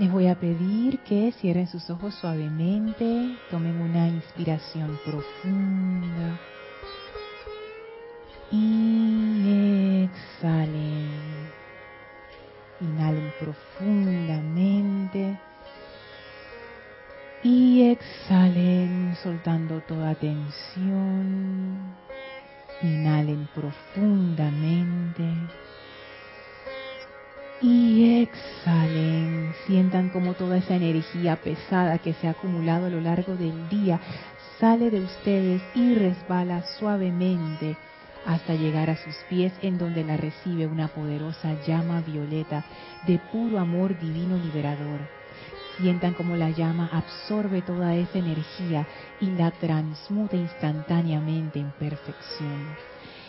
Les voy a pedir que cierren sus ojos suavemente, tomen una inspiración profunda. Y energía pesada que se ha acumulado a lo largo del día sale de ustedes y resbala suavemente hasta llegar a sus pies en donde la recibe una poderosa llama violeta de puro amor divino liberador. Sientan como la llama absorbe toda esa energía y la transmuta instantáneamente en perfección.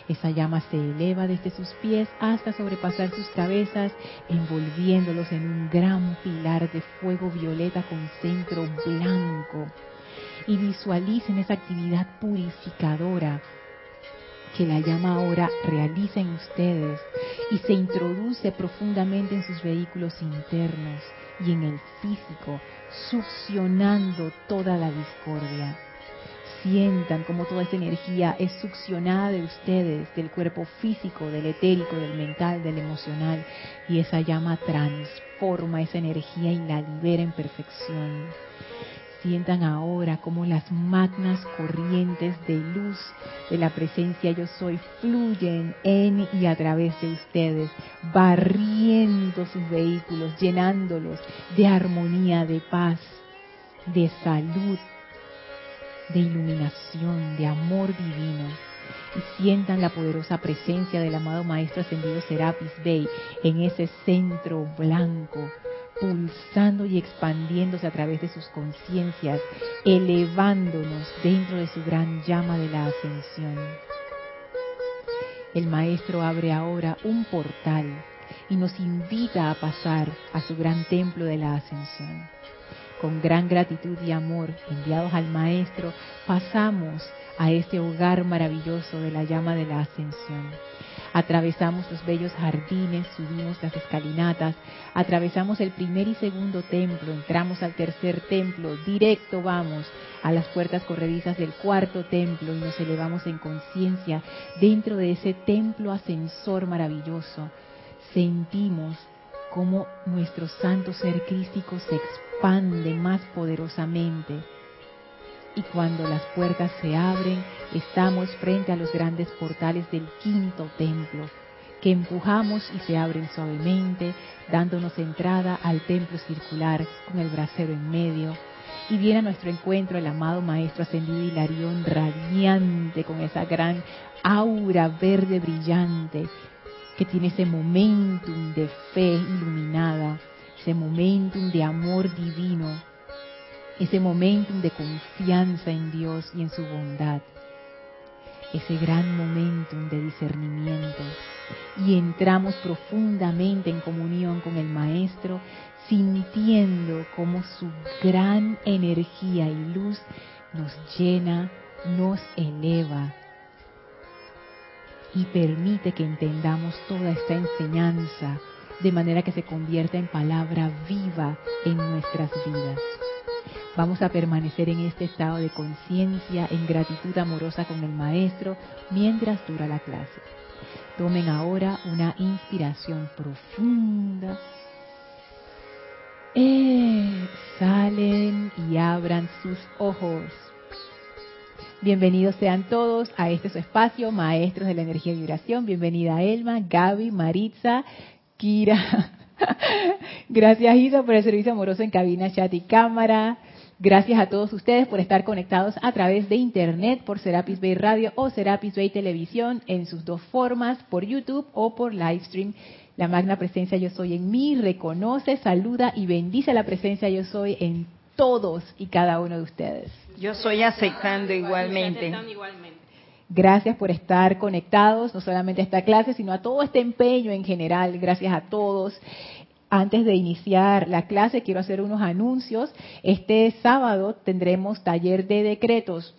Esa llama se eleva desde sus pies hasta sobrepasar sus cabezas, envolviéndolos en un gran pilar de fuego violeta con centro blanco. Y visualicen esa actividad purificadora que la llama ahora realiza en ustedes y se introduce profundamente en sus vehículos internos y en el físico, succionando toda la discordia sientan como toda esa energía es succionada de ustedes, del cuerpo físico, del etérico, del mental, del emocional, y esa llama transforma esa energía y la libera en perfección. Sientan ahora como las magnas corrientes de luz de la presencia yo soy fluyen en y a través de ustedes, barriendo sus vehículos, llenándolos de armonía, de paz, de salud, de iluminación, de amor divino. Y sientan la poderosa presencia del amado Maestro Ascendido Serapis Bey en ese centro blanco, pulsando y expandiéndose a través de sus conciencias, elevándonos dentro de su gran llama de la ascensión. El Maestro abre ahora un portal y nos invita a pasar a su gran templo de la ascensión con gran gratitud y amor enviados al Maestro, pasamos a este hogar maravilloso de la llama de la ascensión. Atravesamos los bellos jardines, subimos las escalinatas, atravesamos el primer y segundo templo, entramos al tercer templo, directo vamos a las puertas corredizas del cuarto templo y nos elevamos en conciencia dentro de ese templo ascensor maravilloso. Sentimos cómo nuestro santo ser crístico se expande más poderosamente. Y cuando las puertas se abren, estamos frente a los grandes portales del quinto templo, que empujamos y se abren suavemente, dándonos entrada al templo circular con el brasero en medio. Y viene a nuestro encuentro el amado Maestro Ascendido Hilarión, radiante, con esa gran aura verde brillante, que tiene ese momentum de fe iluminada, ese momentum de amor divino, ese momentum de confianza en Dios y en su bondad, ese gran momentum de discernimiento. Y entramos profundamente en comunión con el Maestro, sintiendo como su gran energía y luz nos llena, nos eleva, y permite que entendamos toda esta enseñanza de manera que se convierta en palabra viva en nuestras vidas. Vamos a permanecer en este estado de conciencia, en gratitud amorosa con el Maestro mientras dura la clase. Tomen ahora una inspiración profunda. Exhalen y abran sus ojos. Bienvenidos sean todos a este su espacio, Maestros de la Energía y Vibración. Bienvenida Elma, Gaby, Maritza, Kira. Gracias Isa por el servicio amoroso en cabina, chat y cámara. Gracias a todos ustedes por estar conectados a través de internet por Serapis Bay Radio o Serapis Bay Televisión en sus dos formas, por YouTube o por Livestream. La magna presencia yo soy en mí reconoce, saluda y bendice la presencia yo soy en todos y cada uno de ustedes. Yo soy aceptando igualmente. Gracias por estar conectados, no solamente a esta clase, sino a todo este empeño en general. Gracias a todos. Antes de iniciar la clase, quiero hacer unos anuncios. Este sábado tendremos taller de decretos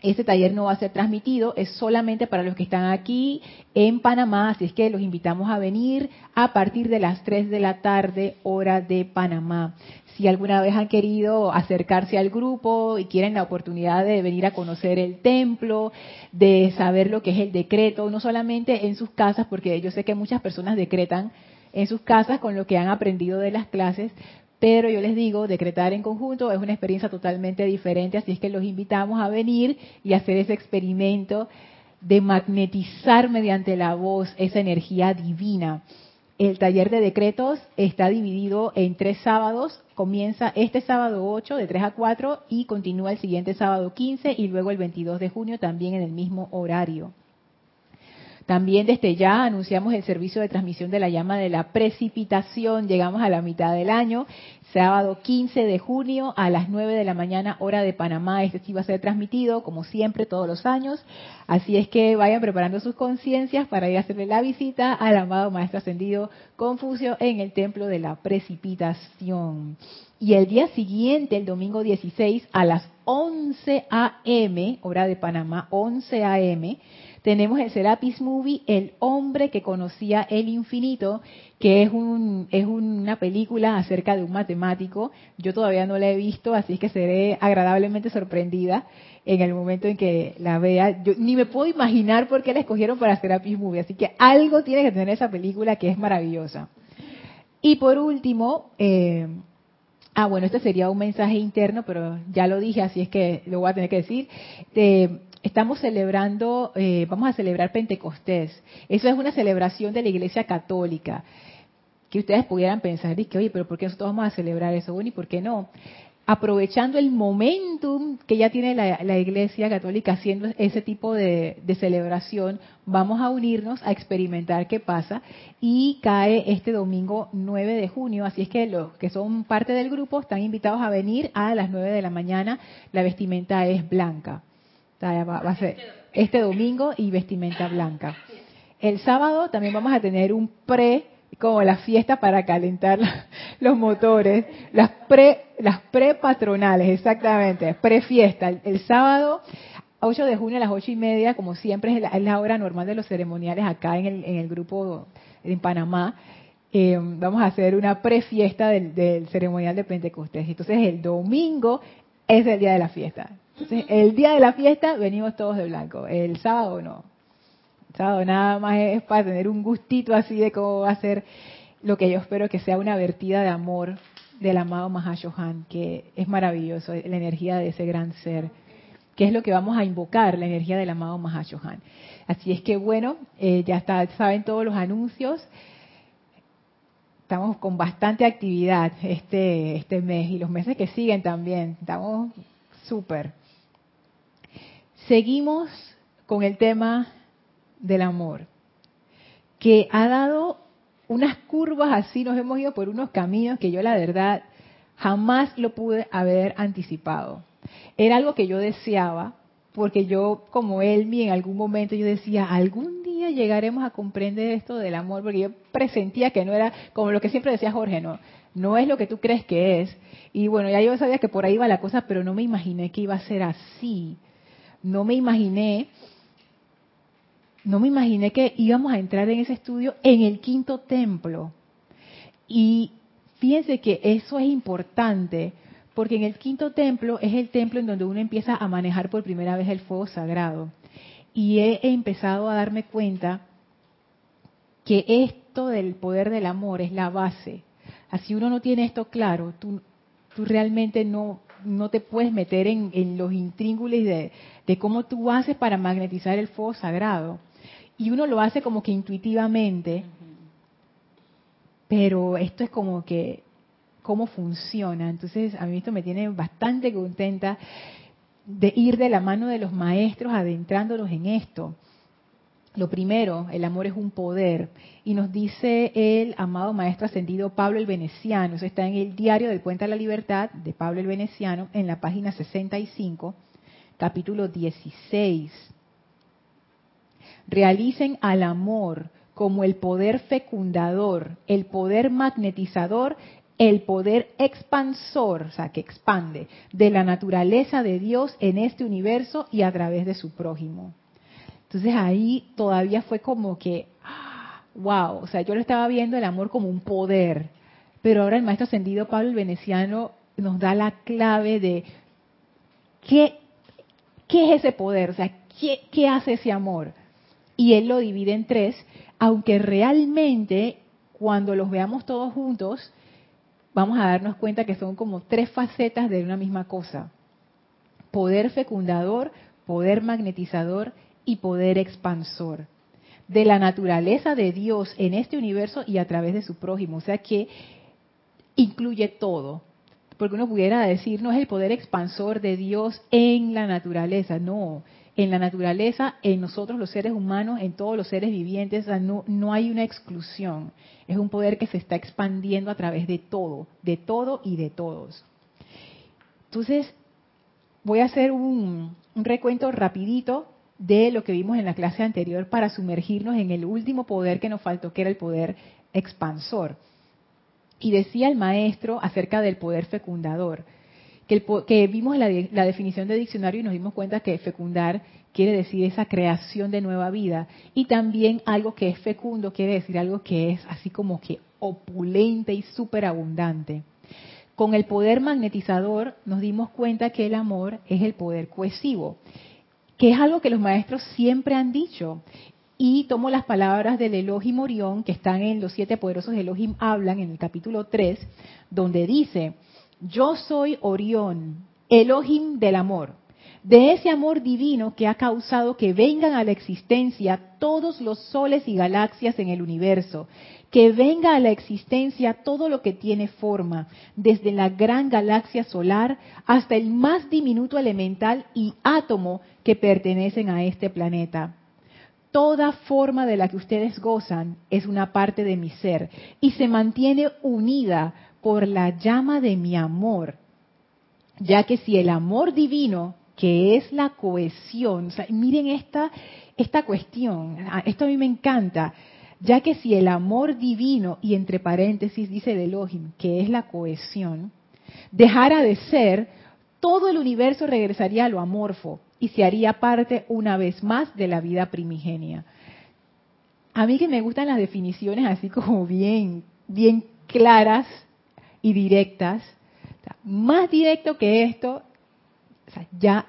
Este taller no va a ser transmitido, es solamente para los que están aquí en Panamá, así es que los invitamos a venir a partir de las 3 de la tarde, hora de Panamá. Si alguna vez han querido acercarse al grupo y quieren la oportunidad de venir a conocer el templo, de saber lo que es el decreto, no solamente en sus casas, porque yo sé que muchas personas decretan en sus casas con lo que han aprendido de las clases, pero yo les digo, decretar en conjunto es una experiencia totalmente diferente, así es que los invitamos a venir y hacer ese experimento de magnetizar mediante la voz esa energía divina. El taller de decretos está dividido en tres sábados. Comienza este sábado 8 de 3 a 4 y continúa el siguiente sábado 15 y luego el 22 de junio también en el mismo horario. También desde ya anunciamos el servicio de transmisión de la llama de la precipitación. Llegamos a la mitad del año, sábado 15 de junio a las 9 de la mañana hora de Panamá. Este sí va a ser transmitido, como siempre, todos los años. Así es que vayan preparando sus conciencias para ir a hacerle la visita al amado Maestro Ascendido Confucio en el Templo de la Precipitación. Y el día siguiente, el domingo 16, a las 11 a.m., hora de Panamá, 11 a.m., tenemos el Serapis Movie, El hombre que conocía el infinito, que es, un, es una película acerca de un matemático. Yo todavía no la he visto, así que seré agradablemente sorprendida en el momento en que la vea. Yo ni me puedo imaginar por qué la escogieron para Serapis Movie, así que algo tiene que tener esa película que es maravillosa. Y por último, eh, Ah, bueno, este sería un mensaje interno, pero ya lo dije, así es que lo voy a tener que decir. De, estamos celebrando, eh, vamos a celebrar Pentecostés. Eso es una celebración de la Iglesia Católica. Que ustedes pudieran pensar, que, oye, pero ¿por qué nosotros vamos a celebrar eso? Bueno, ¿y por qué no? Aprovechando el momentum que ya tiene la, Iglesia Católica haciendo ese tipo de, de, celebración, vamos a unirnos a experimentar qué pasa. Y cae este domingo 9 de junio, así es que los que son parte del grupo están invitados a venir a las 9 de la mañana. La vestimenta es blanca va, a ser este domingo y vestimenta blanca. El sábado también vamos a tener un pre, como la fiesta para calentar los motores, las pre, las pre patronales, exactamente, pre fiesta. El, sábado 8 de junio a las ocho y media, como siempre es la, hora normal de los ceremoniales acá en el, en el grupo en Panamá. Eh, vamos a hacer una prefiesta del, del ceremonial de Pentecostés. Entonces el domingo es el día de la fiesta. Entonces, el día de la fiesta venimos todos de blanco. El sábado no. El sábado nada más es para tener un gustito así de cómo va a ser lo que yo espero que sea una vertida de amor del amado Mahashohan, que es maravilloso, la energía de ese gran ser, que es lo que vamos a invocar, la energía del amado Mahashohan. Así es que bueno, eh, ya está, saben todos los anuncios. Estamos con bastante actividad este, este mes y los meses que siguen también. Estamos súper. Seguimos con el tema del amor, que ha dado unas curvas así, nos hemos ido por unos caminos que yo la verdad jamás lo pude haber anticipado. Era algo que yo deseaba, porque yo, como él, en algún momento yo decía, algún día llegaremos a comprender esto del amor, porque yo presentía que no era, como lo que siempre decía Jorge, no, no es lo que tú crees que es. Y bueno, ya yo sabía que por ahí iba la cosa, pero no me imaginé que iba a ser así no me imaginé, no me imaginé que íbamos a entrar en ese estudio en el quinto templo. Y fíjense que eso es importante, porque en el quinto templo es el templo en donde uno empieza a manejar por primera vez el fuego sagrado. Y he empezado a darme cuenta que esto del poder del amor es la base. Así uno no tiene esto claro, tú, tú realmente no, no te puedes meter en, los intríngulis de, cómo tú haces para magnetizar el fuego sagrado. Y uno lo hace como que intuitivamente, pero esto es como que cómo funciona. Entonces, a mí esto me tiene bastante contenta de ir de la mano de los maestros adentrándolos en esto. Lo primero, el amor es un poder. Y nos dice el amado Maestro Ascendido Pablo el Veneciano, eso está en el diario del Puente a la Libertad de Pablo el Veneciano, en la página 65, capítulo 16. Realicen al amor como el poder fecundador, el poder magnetizador el poder expansor, o sea, que expande, de la naturaleza de Dios en este universo y a través de su prójimo. Entonces ahí todavía fue como que, wow, o sea, yo lo estaba viendo el amor como un poder, pero ahora el maestro ascendido Pablo el Veneciano nos da la clave de qué, qué es ese poder, o sea, qué, qué hace ese amor. Y él lo divide en tres, aunque realmente cuando los veamos todos juntos, vamos a darnos cuenta que son como tres facetas de una misma cosa. Poder fecundador, poder magnetizador y poder expansor. De la naturaleza de Dios en este universo y a través de su prójimo. O sea que incluye todo. Porque uno pudiera decir, no es el poder expansor de Dios en la naturaleza. No, en la naturaleza, en nosotros los seres humanos, en todos los seres vivientes, no, hay una exclusión. Es un poder que se está expandiendo a través de todo, de todo y de todos. Entonces, voy a hacer un, un recuento rapidito de lo que vimos en la clase anterior para sumergirnos en el último poder que nos faltó, que era el poder expansor. Y decía el maestro acerca del poder fecundador que, vimos la, la, definición de diccionario y nos dimos cuenta que fecundar quiere decir esa creación de nueva vida y también algo que es fecundo quiere decir algo que es así como que opulente y superabundante. Con el poder magnetizador nos dimos cuenta que el amor es el poder cohesivo, que es algo que los maestros siempre han dicho. Y tomo las palabras del Elohim Orión, que están en los siete poderosos Elohim hablan en el capítulo 3, donde dice, yo soy Orión, Elohim del amor, de ese amor divino que ha causado que vengan a la existencia todos los soles y galaxias en el universo, que venga a la existencia todo lo que tiene forma, desde la gran galaxia solar hasta el más diminuto elemental y átomo que pertenecen a este planeta. Toda forma de la que ustedes gozan es una parte de mi ser y se mantiene unida por la llama de mi amor, ya que si el amor divino, que es la cohesión, miren esta, esta cuestión, esto a mí me encanta, ya que si el amor divino, y entre paréntesis dice el Elohim, que es la cohesión, dejara de ser, todo el universo regresaría a lo amorfo y se haría parte una vez más de la vida primigenia. A mí que me gustan las definiciones así como bien, bien claras y directas. más directo que esto, ya,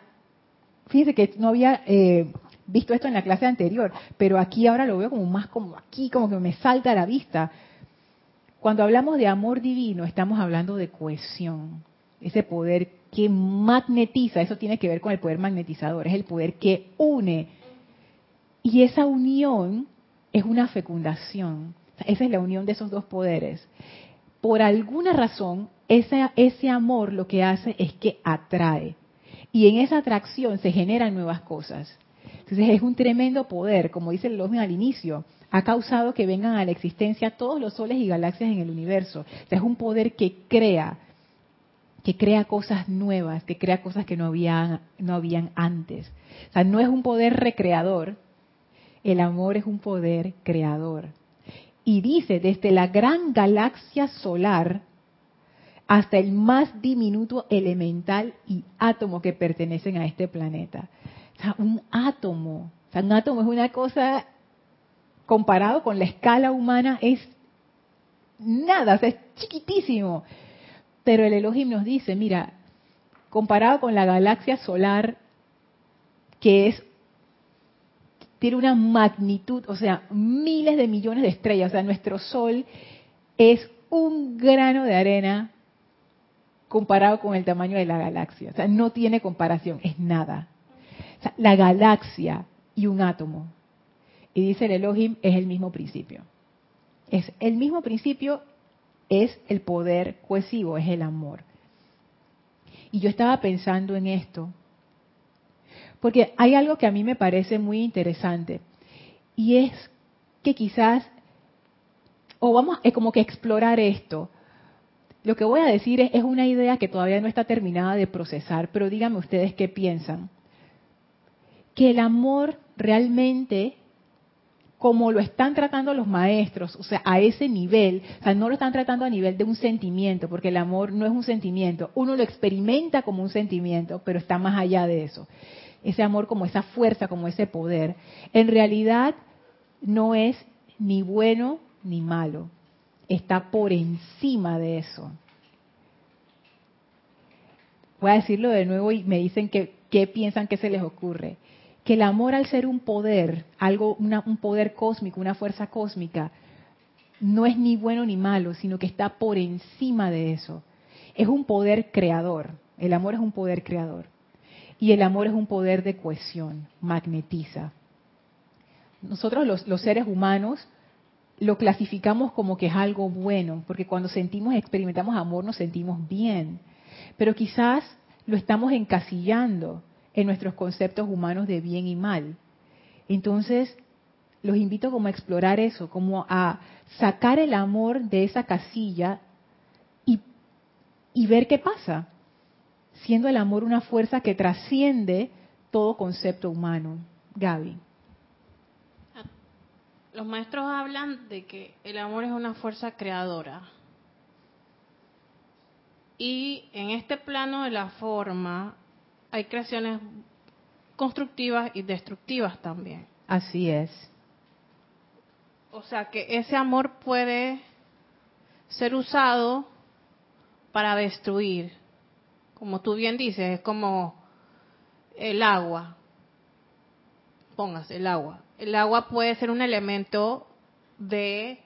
fíjense que no había eh, visto esto en la clase anterior, pero aquí ahora lo veo como más como aquí, como que me salta a la vista. Cuando hablamos de amor divino, estamos hablando de cohesión, ese poder que magnetiza, eso tiene que ver con el poder magnetizador, es el poder que une. Y esa unión es una fecundación. Esa es la unión de esos dos poderes por alguna razón, ese, ese amor lo que hace es que atrae. Y en esa atracción se generan nuevas cosas. Entonces es un tremendo poder, como dice el Losme al inicio, ha causado que vengan a la existencia todos los soles y galaxias en el universo. es un poder que crea, que crea cosas nuevas, que crea cosas que no habían, no habían antes. O sea, no es un poder recreador, el amor es un poder creador y dice desde la gran galaxia solar hasta el más diminuto elemental y átomo que pertenecen a este planeta. O sea, un átomo, o sea, un átomo es una cosa comparado con la escala humana es nada, o sea, es chiquitísimo. Pero el Elohim nos dice, mira, comparado con la galaxia solar, que es tiene una magnitud, o sea, miles de millones de estrellas. O sea, nuestro Sol es un grano de arena comparado con el tamaño de la galaxia. O sea, no tiene comparación, es nada. La galaxia y un átomo. Y dice el Elohim, es el mismo principio. Es el mismo principio, es el poder cohesivo, es el amor. Y yo estaba pensando en esto, porque hay algo que a mí me parece muy interesante y es que quizás, o vamos, es como que explorar esto. Lo que voy a decir es, es una idea que todavía no está terminada de procesar, pero díganme ustedes qué piensan. Que el amor realmente como lo están tratando los maestros, o sea, a ese nivel, o sea, no lo están tratando a nivel de un sentimiento, porque el amor no es un sentimiento, uno lo experimenta como un sentimiento, pero está más allá de eso. Ese amor como esa fuerza, como ese poder, en realidad no es ni bueno ni malo, está por encima de eso. Voy a decirlo de nuevo y me dicen que qué piensan que se les ocurre que el amor al ser un poder, algo, un poder cósmico, una fuerza cósmica, no es ni bueno ni malo, sino que está por encima de eso. Es un poder creador. El amor es un poder creador. Y el amor es un poder de cohesión, magnetiza. Nosotros los, los seres humanos lo clasificamos como que es algo bueno, porque cuando sentimos, experimentamos amor, nos sentimos bien. Pero quizás lo estamos encasillando en nuestros conceptos humanos de bien y mal. Entonces, los invito como a explorar eso, como a sacar el amor de esa casilla y, y ver qué pasa, siendo el amor una fuerza que trasciende todo concepto humano. Gaby. Los maestros hablan de que el amor es una fuerza creadora. Y en este plano de la forma, hay creaciones constructivas y destructivas también. Así es. O sea que ese amor puede ser usado para destruir. Como tú bien dices, es como el agua. Póngase el agua. El agua puede ser un elemento de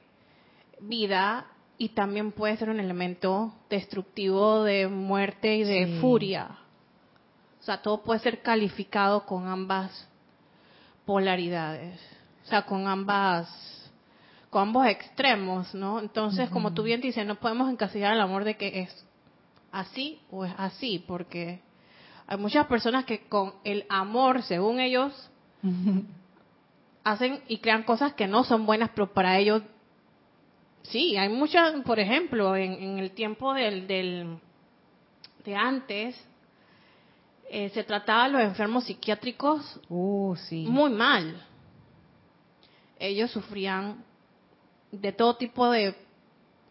vida y también puede ser un elemento destructivo de muerte y de furia. O sea, todo puede ser calificado con ambas polaridades, o sea, con ambas, con ambos extremos, ¿no? Entonces, como tú bien dices, no podemos encasillar el amor de que es así o es así, porque hay muchas personas que con el amor, según ellos, hacen y crean cosas que no son buenas, pero para ellos sí, hay muchas, por ejemplo, en, el tiempo del, del de antes, eh, se trataba a los enfermos psiquiátricos uh, muy mal. Ellos sufrían de todo tipo de,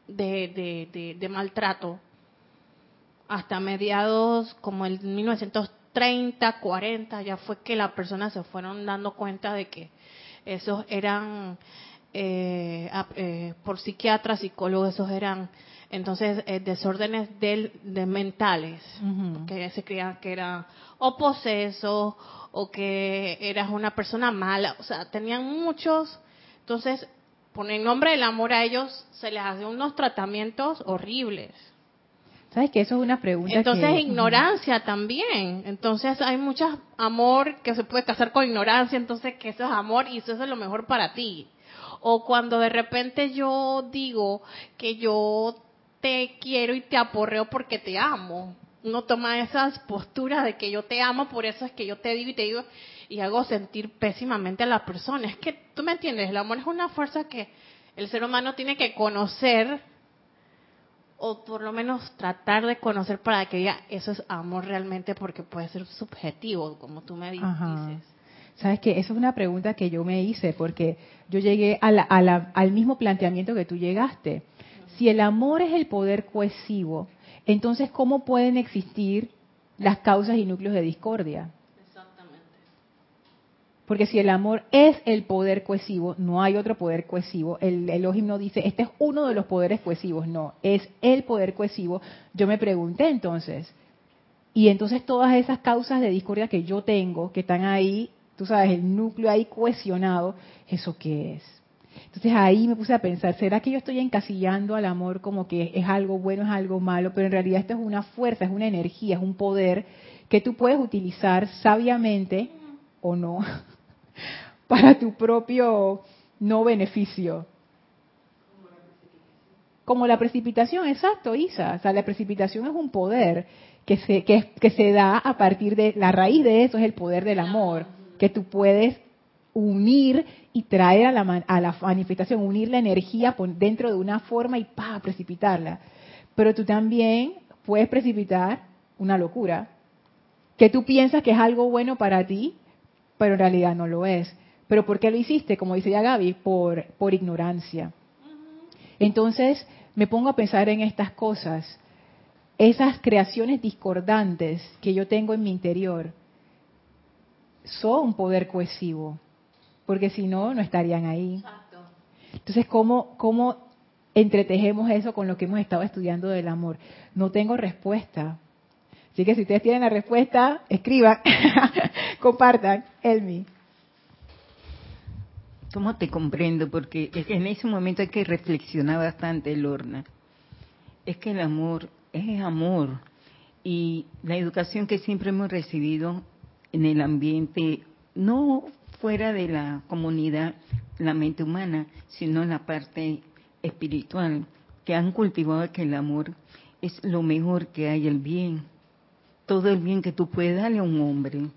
de, maltrato hasta mediados como el 1930, 40, ya fue que las personas se fueron dando cuenta de que esos eran eh, eh, por psiquiatras, psicólogos, esos eran entonces eh, desórdenes del, de mentales, que se creían que eran o posesos o que eras una persona mala, o sea, tenían muchos, entonces, por el nombre del amor a ellos se les hacen unos tratamientos horribles. ¿Sabes que eso es una pregunta? Entonces, ignorancia también. Entonces, hay mucho amor que se puede casar con ignorancia, entonces que eso es amor y eso es lo mejor para ti. O cuando de repente yo digo que yo te quiero y te aporreo porque te amo. No toma esas posturas de que yo te amo, por eso es que yo te digo y te digo y hago sentir pésimamente a la persona. Es que tú me entiendes, el amor es una fuerza que el ser humano tiene que conocer o por lo menos tratar de conocer para que diga eso es amor realmente porque puede ser subjetivo, como tú me dices. Sabes que esa es una pregunta que yo me hice porque yo llegué al mismo planteamiento que tú llegaste si el amor es el poder cohesivo, entonces ¿cómo pueden existir las causas y núcleos de discordia? Exactamente. Porque si el amor es el poder cohesivo, no hay otro poder cohesivo. El Elohim no dice, este es uno de los poderes cohesivos, no, es el poder cohesivo. Yo me pregunté entonces, y entonces todas esas causas de discordia que yo tengo, que están ahí, tú sabes, el núcleo ahí cohesionado, ¿eso qué es? Entonces ahí me puse a pensar, ¿será que yo estoy encasillando al amor como que es algo bueno, es algo malo? Pero en realidad esto es una fuerza, es una energía, es un poder que tú puedes utilizar sabiamente o no para tu propio no beneficio. Como la precipitación, exacto, Isa. O sea, la precipitación es un poder que se, que, que se da a partir de, la raíz de eso es el poder del amor, que tú puedes unir y traer a la, a la manifestación, unir la energía dentro de una forma y pa, precipitarla. Pero tú también puedes precipitar una locura, que tú piensas que es algo bueno para ti, pero en realidad no lo es. ¿Pero por qué lo hiciste? Como dice ya Gaby, por, por ignorancia. Entonces me pongo a pensar en estas cosas, esas creaciones discordantes que yo tengo en mi interior, son un poder cohesivo, porque si no, no estarían ahí. Entonces, ¿cómo, ¿cómo entretejemos eso con lo que hemos estado estudiando del amor? No tengo respuesta. Así que si ustedes tienen la respuesta, escriban, compartan. Elmi. ¿Cómo te comprendo? Porque en ese momento hay que reflexionar bastante, Lorna. Es que el amor es amor. Y la educación que siempre hemos recibido en el ambiente, no fuera de la comunidad, la mente humana, sino la parte espiritual, que han cultivado que el amor es lo mejor que hay, el bien. Todo el bien que tú puedes darle a un hombre,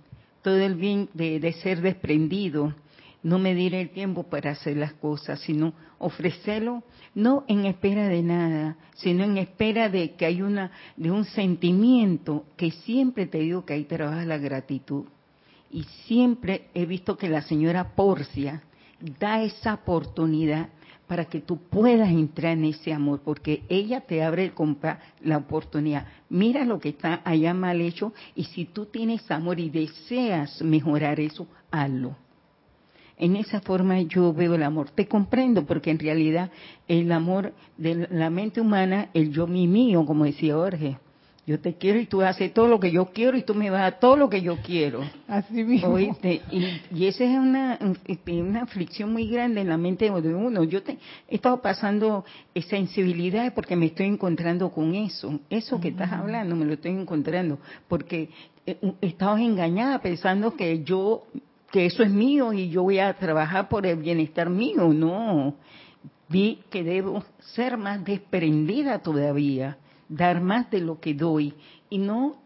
todo el bien de, de ser desprendido, no medir el tiempo para hacer las cosas, sino ofrecerlo no en espera de nada, sino en espera de que hay una de un sentimiento que siempre te digo que ahí trabaja la gratitud. Y siempre he visto que la señora Porcia da esa oportunidad para que tú puedas entrar en ese amor, porque ella te abre la oportunidad. Mira lo que está allá mal hecho y si tú tienes amor y deseas mejorar eso, hazlo. En esa forma yo veo el amor. Te comprendo porque en realidad el amor de la mente humana, el yo mi mío, como decía Jorge, yo te quiero y tú haces todo lo que yo quiero y tú me vas a todo lo que yo quiero. Así mismo. ¿Oíste? Y, esa es una, una aflicción muy grande en la mente de uno. Yo te, he estado pasando sensibilidad porque me estoy encontrando con eso. Eso que estás hablando me lo estoy encontrando. Porque eh, estado engañada pensando que yo que eso es mío y yo voy a trabajar por el bienestar mío. No, vi que debo ser más desprendida todavía, dar más de lo que doy y no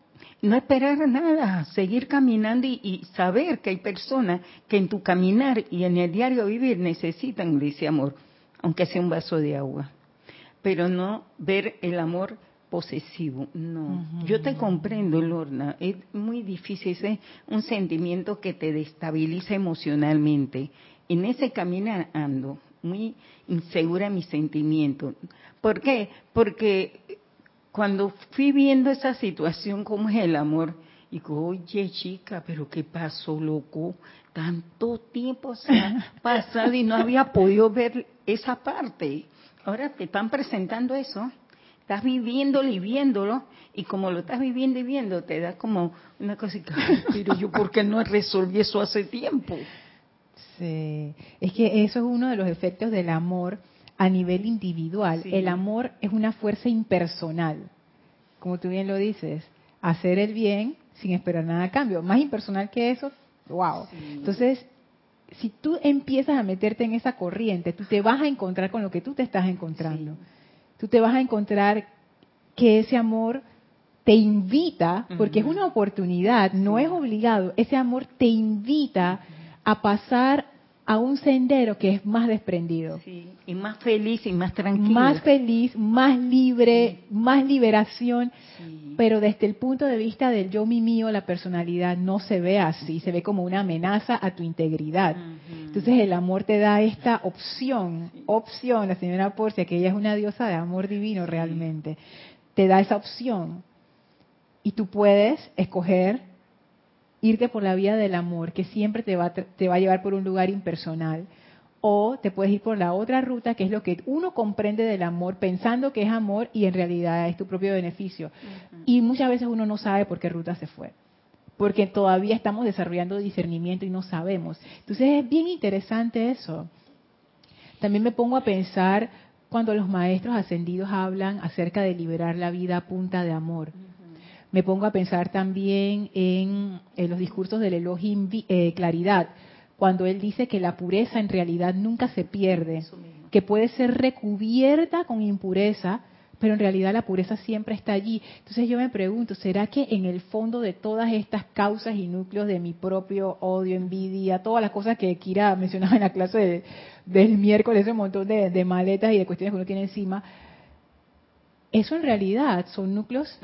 no esperar nada, seguir caminando y, saber que hay personas que en tu caminar y en el diario vivir necesitan ese amor, aunque sea un vaso de agua. Pero no ver el amor posesivo, no. Yo te comprendo, Lorna, es muy difícil, es un sentimiento que te destabiliza emocionalmente. En ese camino ando, muy insegura mi sentimiento. ¿Por qué? Porque cuando fui viendo esa situación, como es el amor, digo, oye chica, pero ¿qué pasó, loco? Tanto tiempo se ha pasado y no había podido ver esa parte. Ahora te están presentando eso estás viviéndolo y viéndolo, y como lo estás viviendo y viendo, te da como una cosa, pero yo, ¿por qué no resolví eso hace tiempo? Sí, es que eso es uno de los efectos del amor a nivel individual. El amor es una fuerza impersonal, como tú bien lo dices, hacer el bien sin esperar nada a cambio. Más impersonal que eso, wow. Entonces, si tú empiezas a meterte en esa corriente, tú te vas a encontrar con lo que tú te estás encontrando tú te vas a encontrar que ese amor te invita, porque es una oportunidad, no es obligado, ese amor te invita a pasar a un sendero que es más desprendido. Sí, y más feliz y más tranquilo. Más feliz, más libre, más liberación, pero desde el punto de vista del yo mi mío, la personalidad no se ve así, se ve como una amenaza a tu integridad. Entonces el amor te da esta opción, opción, la señora Porcia, que ella es una diosa de amor divino realmente, te da esa opción. Y tú puedes escoger irte por la vía del amor, que siempre te va, te va a llevar por un lugar impersonal, o te puedes ir por la otra ruta, que es lo que uno comprende del amor, pensando que es amor y en realidad es tu propio beneficio. Y muchas veces uno no sabe por qué ruta se fue, porque todavía estamos desarrollando discernimiento y no sabemos. Entonces es bien interesante eso. También me pongo a pensar cuando los maestros ascendidos hablan acerca de liberar la vida a punta de amor. Me pongo a pensar también en, los discursos del Elohim eh, Claridad, cuando él dice que la pureza en realidad nunca se pierde, que puede ser recubierta con impureza, pero en realidad la pureza siempre está allí. Entonces yo me pregunto, ¿será que en el fondo de todas estas causas y núcleos de mi propio odio, envidia, todas las cosas que Kira mencionaba en la clase del miércoles, ese montón de, de, maletas y de cuestiones que uno tiene encima, eso en realidad son núcleos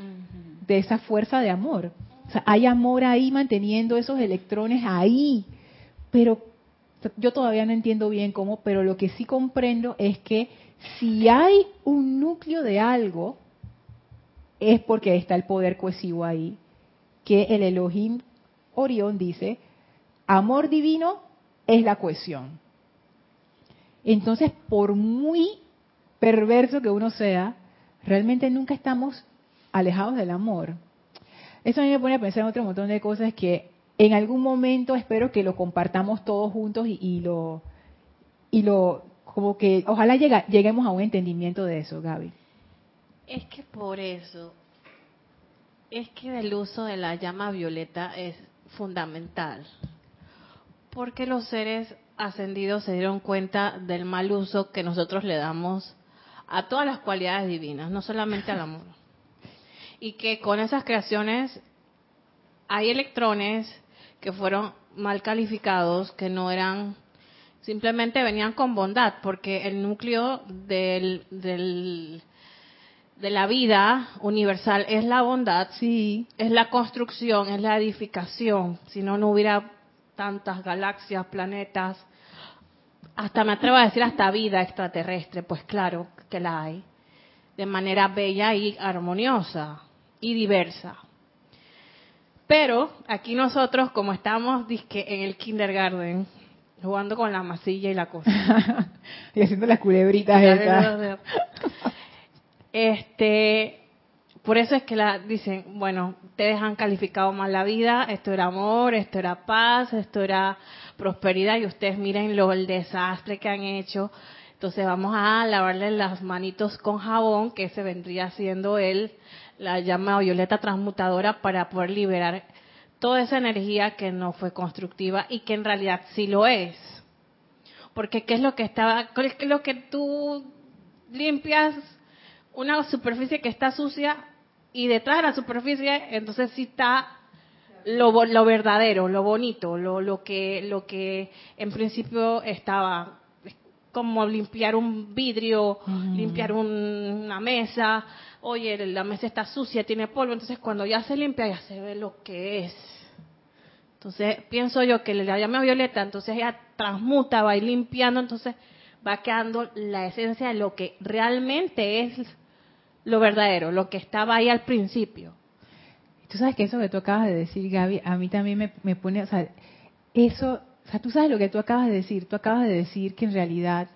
de esa fuerza de amor. O sea, hay amor ahí manteniendo esos electrones ahí, pero Yo todavía no entiendo bien cómo, pero lo que sí comprendo es que si hay un núcleo de algo, es porque está el poder cohesivo ahí, que el Elohim Orión dice, amor divino es la cohesión. Entonces, por muy perverso que uno sea, realmente nunca estamos alejados del amor. Eso a mí me pone a pensar en otro montón de cosas que en algún momento espero que lo compartamos todos juntos y, lo y lo como que ojalá lleguemos a un entendimiento de eso, Gaby. Es que por eso es que el uso de la llama violeta es fundamental. Porque los seres ascendidos se dieron cuenta del mal uso que nosotros le damos a todas las cualidades divinas, no solamente al amor. Y que con esas creaciones hay electrones que fueron mal calificados, que no eran, simplemente venían con bondad, porque el núcleo del, del de la vida universal es la bondad, sí, es la construcción, es la edificación. Si no, no hubiera tantas galaxias, planetas, hasta me atrevo a decir hasta vida extraterrestre, pues claro que la hay, de manera bella y armoniosa y diversa. Pero aquí nosotros, como estamos disque, en el kindergarten, jugando con la masilla y la cosa. y haciendo las culebritas esas. Este, por eso es que la dicen, bueno, ustedes han calificado mal la vida, esto era amor, esto era paz, esto era prosperidad y ustedes miren lo el desastre que han hecho. Entonces vamos a lavarle las manitos con jabón, que se vendría siendo él la llama violeta transmutadora para poder liberar toda esa energía que no fue constructiva y que en realidad sí lo es. Porque qué es lo que estaba, lo que tú limpias una superficie que está sucia y detrás de la superficie entonces sí está lo, lo verdadero, lo bonito, lo, lo, que, lo que en principio estaba. Como limpiar un vidrio, limpiar una mesa, oye, la mesa está sucia, tiene polvo, entonces cuando ya se limpia ya se ve lo que es. Entonces pienso yo que la llama violeta, entonces ella transmuta, va ir limpiando, entonces va quedando la esencia de lo que realmente es lo verdadero, lo que estaba ahí al principio. Tú sabes que eso que tú acabas de decir, Gaby, a mí también me, me pone, o sea, eso, o sea, tú sabes lo que tú acabas de decir, tú acabas de decir que en realidad,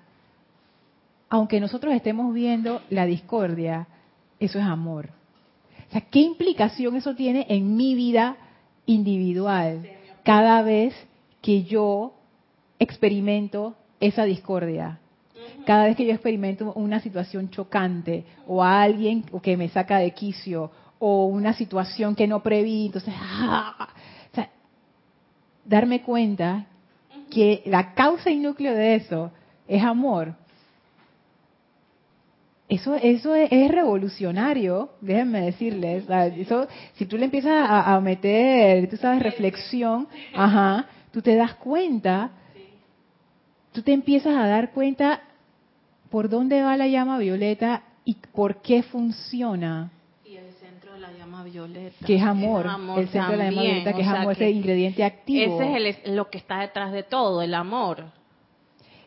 aunque nosotros estemos viendo la discordia, eso es amor. O sea, ¿qué implicación eso tiene en mi vida individual cada vez que yo experimento esa discordia? cada vez que yo experimento una situación chocante o a alguien que me saca de quicio o una situación que no preví, entonces, ¡ah! darme cuenta que la causa y núcleo de eso es amor. Eso, eso es, revolucionario, déjenme decirles. Si tú le empiezas a, a, meter, tú sabes, reflexión, ajá, tú te das cuenta, tú te empiezas a dar cuenta por dónde va la llama violeta y por qué funciona. Y el centro de la llama violeta. Que es amor. el centro de la llama violeta, que es amor, ese ingrediente activo. Ese es lo que está detrás de todo, el amor.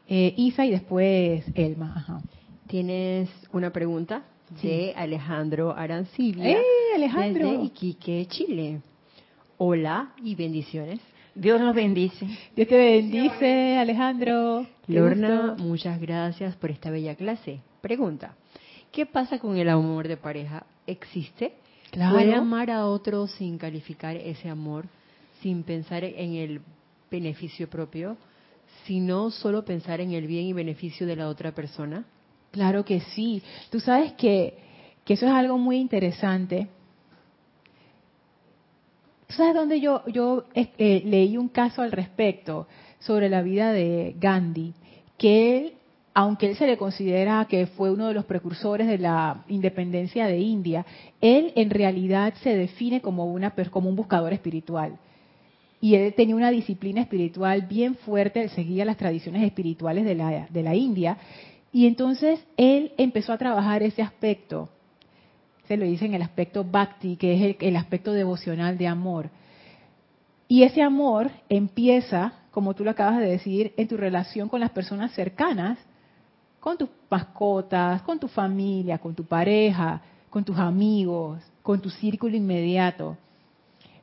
Eh, Isa y después Elma. Tienes una pregunta de Alejandro Arancibia. ¡Eh, Alejandro! Desde Iquique, Chile. Hola y bendiciones. Dios los bendice. Dios te bendice, Alejandro. Lorna, muchas gracias por esta bella clase. Pregunta, ¿qué pasa con el amor de pareja? ¿Existe? ¿Puede amar a otro sin calificar ese amor, sin pensar en el beneficio propio, sino solo pensar en el bien y beneficio de la otra persona? Claro que sí. Tú sabes que, que eso es algo muy interesante ¿Sabes dónde yo, eh, leí un caso al respecto sobre la vida de Gandhi? Que él, aunque él se le considera que fue uno de los precursores de la independencia de India, él en realidad se define como, una, como un buscador espiritual. Y él tenía una disciplina espiritual bien fuerte, seguía las tradiciones espirituales de la, de la India. Y entonces él empezó a trabajar ese aspecto se lo dice en el aspecto bhakti, que es el, aspecto devocional de amor. Y ese amor empieza como tú lo acabas de decir, en tu relación con las personas cercanas, con tus mascotas, con tu familia, con tu pareja, con tus amigos, con tu círculo inmediato.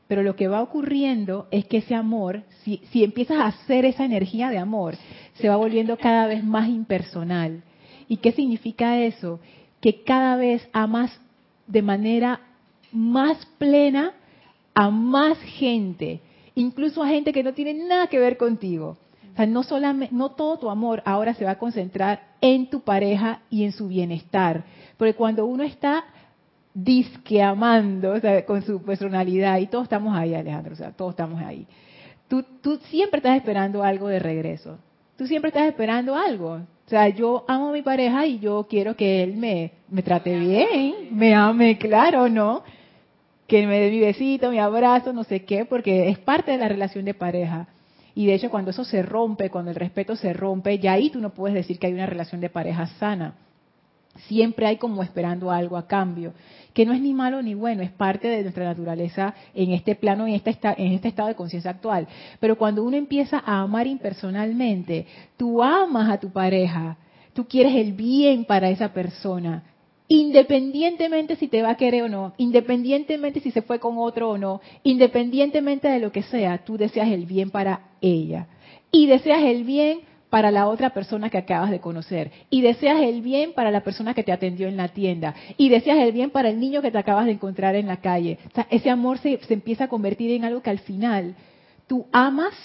Pero lo que va ocurriendo es que ese amor, si, si empiezas a hacer esa energía de amor, se va volviendo cada vez más impersonal. ¿Y qué significa eso? Que cada vez amas de manera más plena a más gente, incluso a gente que no tiene nada que ver contigo. O sea, no solamente, no todo tu amor ahora se va a concentrar en tu pareja y en su bienestar, porque cuando uno está disque amando, o sea, con su personalidad, y todos estamos ahí, Alejandro, o sea, todos estamos ahí. Tú siempre estás esperando algo de regreso. Tú siempre estás esperando algo. O sea, yo amo a mi pareja y yo quiero que él me, me trate bien, me ame, claro, ¿no? Que me dé mi besito, mi abrazo, no sé qué, porque es parte de la relación de pareja. Y de hecho, cuando eso se rompe, cuando el respeto se rompe, ya ahí tú no puedes decir que hay una relación de pareja sana. Siempre hay como esperando algo a cambio, que no es ni malo ni bueno, es parte de nuestra naturaleza en este plano, en este, en este estado de conciencia actual. Pero cuando uno empieza a amar impersonalmente, tú amas a tu pareja, tú quieres el bien para esa persona, independientemente si te va a querer o no, independientemente si se fue con otro o no, independientemente de lo que sea, tú deseas el bien para ella. Y deseas el bien para la otra persona que acabas de conocer. Y deseas el bien para la persona que te atendió en la tienda. Y deseas el bien para el niño que te acabas de encontrar en la calle. Ese amor se, se empieza a convertir en algo que al final tú amas,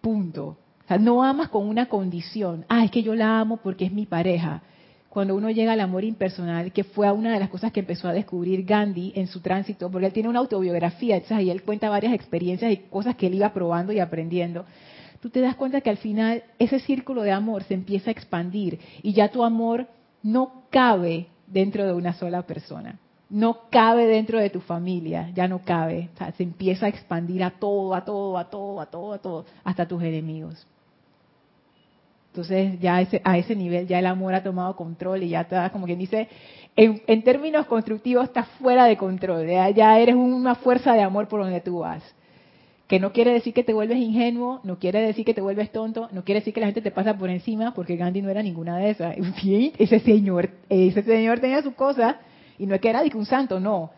punto. O sea, no amas con una condición. Ah, es que yo la amo porque es mi pareja. Cuando uno llega al amor impersonal, que fue una de las cosas que empezó a descubrir Gandhi en su tránsito, porque él tiene una autobiografía, entonces ahí él cuenta varias experiencias y cosas que él iba probando y aprendiendo tú te das cuenta que al final ese círculo de amor se empieza a expandir y ya tu amor no cabe dentro de una sola persona, no cabe dentro de tu familia, ya no cabe, se empieza a expandir a todo, a todo, a todo, a todo, a todo, hasta tus enemigos. Entonces ya a ese nivel ya el amor ha tomado control y ya está, como quien dice, en, términos constructivos estás fuera de control, ya eres una fuerza de amor por donde tú vas que no quiere decir que te vuelves ingenuo, no quiere decir que te vuelves tonto, no quiere decir que la gente te pasa por encima, porque Gandhi no era ninguna de esas. ese señor, ese señor tenía su cosa, y no es que era un santo, no.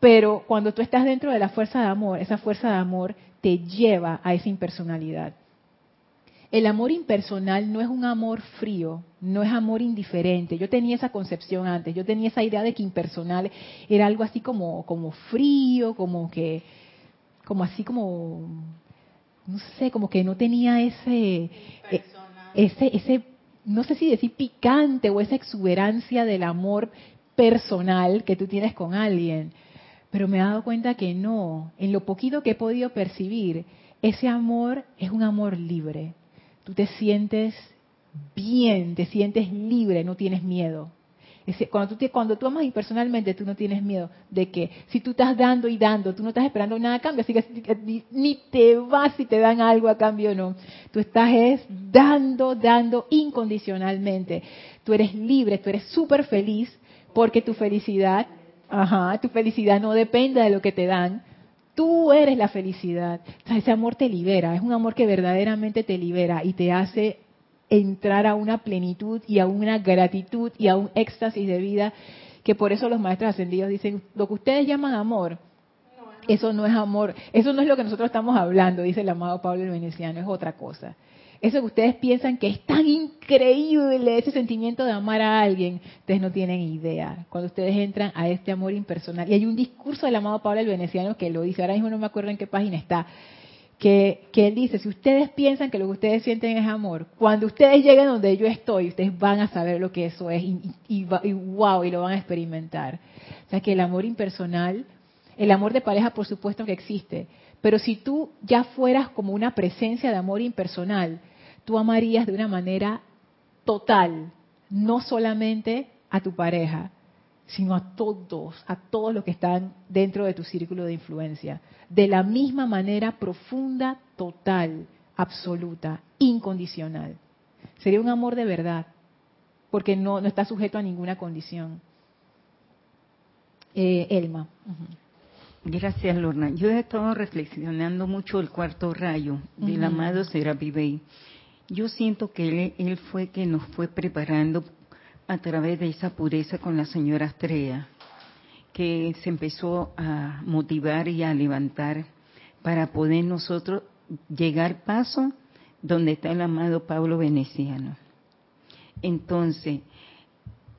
Pero cuando tú estás dentro de la fuerza de amor, esa fuerza de amor te lleva a esa impersonalidad. El amor impersonal no es un amor frío, no es amor indiferente. Yo tenía esa concepción antes, yo tenía esa idea de que impersonal era algo así como, como frío, como que como así como, no sé, como que no tenía ese, eh, ese, ese, no sé si decir picante o esa exuberancia del amor personal que tú tienes con alguien. Pero me he dado cuenta que no, en lo poquito que he podido percibir, ese amor es un amor libre. Tú te sientes bien, te sientes libre, no tienes miedo. Cuando tú, cuando tú amas impersonalmente, tú no tienes miedo de que si tú estás dando y dando, tú no estás esperando nada a cambio, así que ni, te vas si te dan algo a cambio no. Tú estás es dando, dando incondicionalmente. Tú eres libre, tú eres súper feliz porque tu felicidad, ajá, tu felicidad no depende de lo que te dan, Tú eres la felicidad. Ese amor te libera, es un amor que verdaderamente te libera y te hace entrar a una plenitud y a una gratitud y a un éxtasis de vida, que por eso los maestros ascendidos dicen, lo que ustedes llaman amor, eso no es amor, eso no es lo que nosotros estamos hablando, dice el amado Pablo el Veneciano, es otra cosa. Eso que ustedes piensan que es tan increíble, ese sentimiento de amar a alguien, ustedes no tienen idea. Cuando ustedes entran a este amor impersonal, y hay un discurso del amado Pablo el Veneciano que lo dice, ahora mismo no me acuerdo en qué página está, que, él dice, si ustedes piensan que lo que ustedes sienten es amor, cuando ustedes lleguen donde yo estoy, ustedes van a saber lo que eso es y, y, wow, y lo van a experimentar. O sea que el amor impersonal, el amor de pareja por supuesto que existe, pero si tú ya fueras como una presencia de amor impersonal, tú amarías de una manera total, no solamente a tu pareja, sino a todos, a todos los que están dentro de tu círculo de influencia, de la misma manera profunda, total, absoluta, incondicional. Sería un amor de verdad, porque no, no está sujeto a ninguna condición. Eh, Elma. Gracias, Lorna. Yo he estado reflexionando mucho el cuarto rayo del amado Serapi Bey. Yo siento que él, él, fue que nos fue preparando a través de esa pureza con la señora Estrella, que se empezó a motivar y a levantar para poder nosotros llegar paso donde está el amado Pablo Veneciano. Entonces,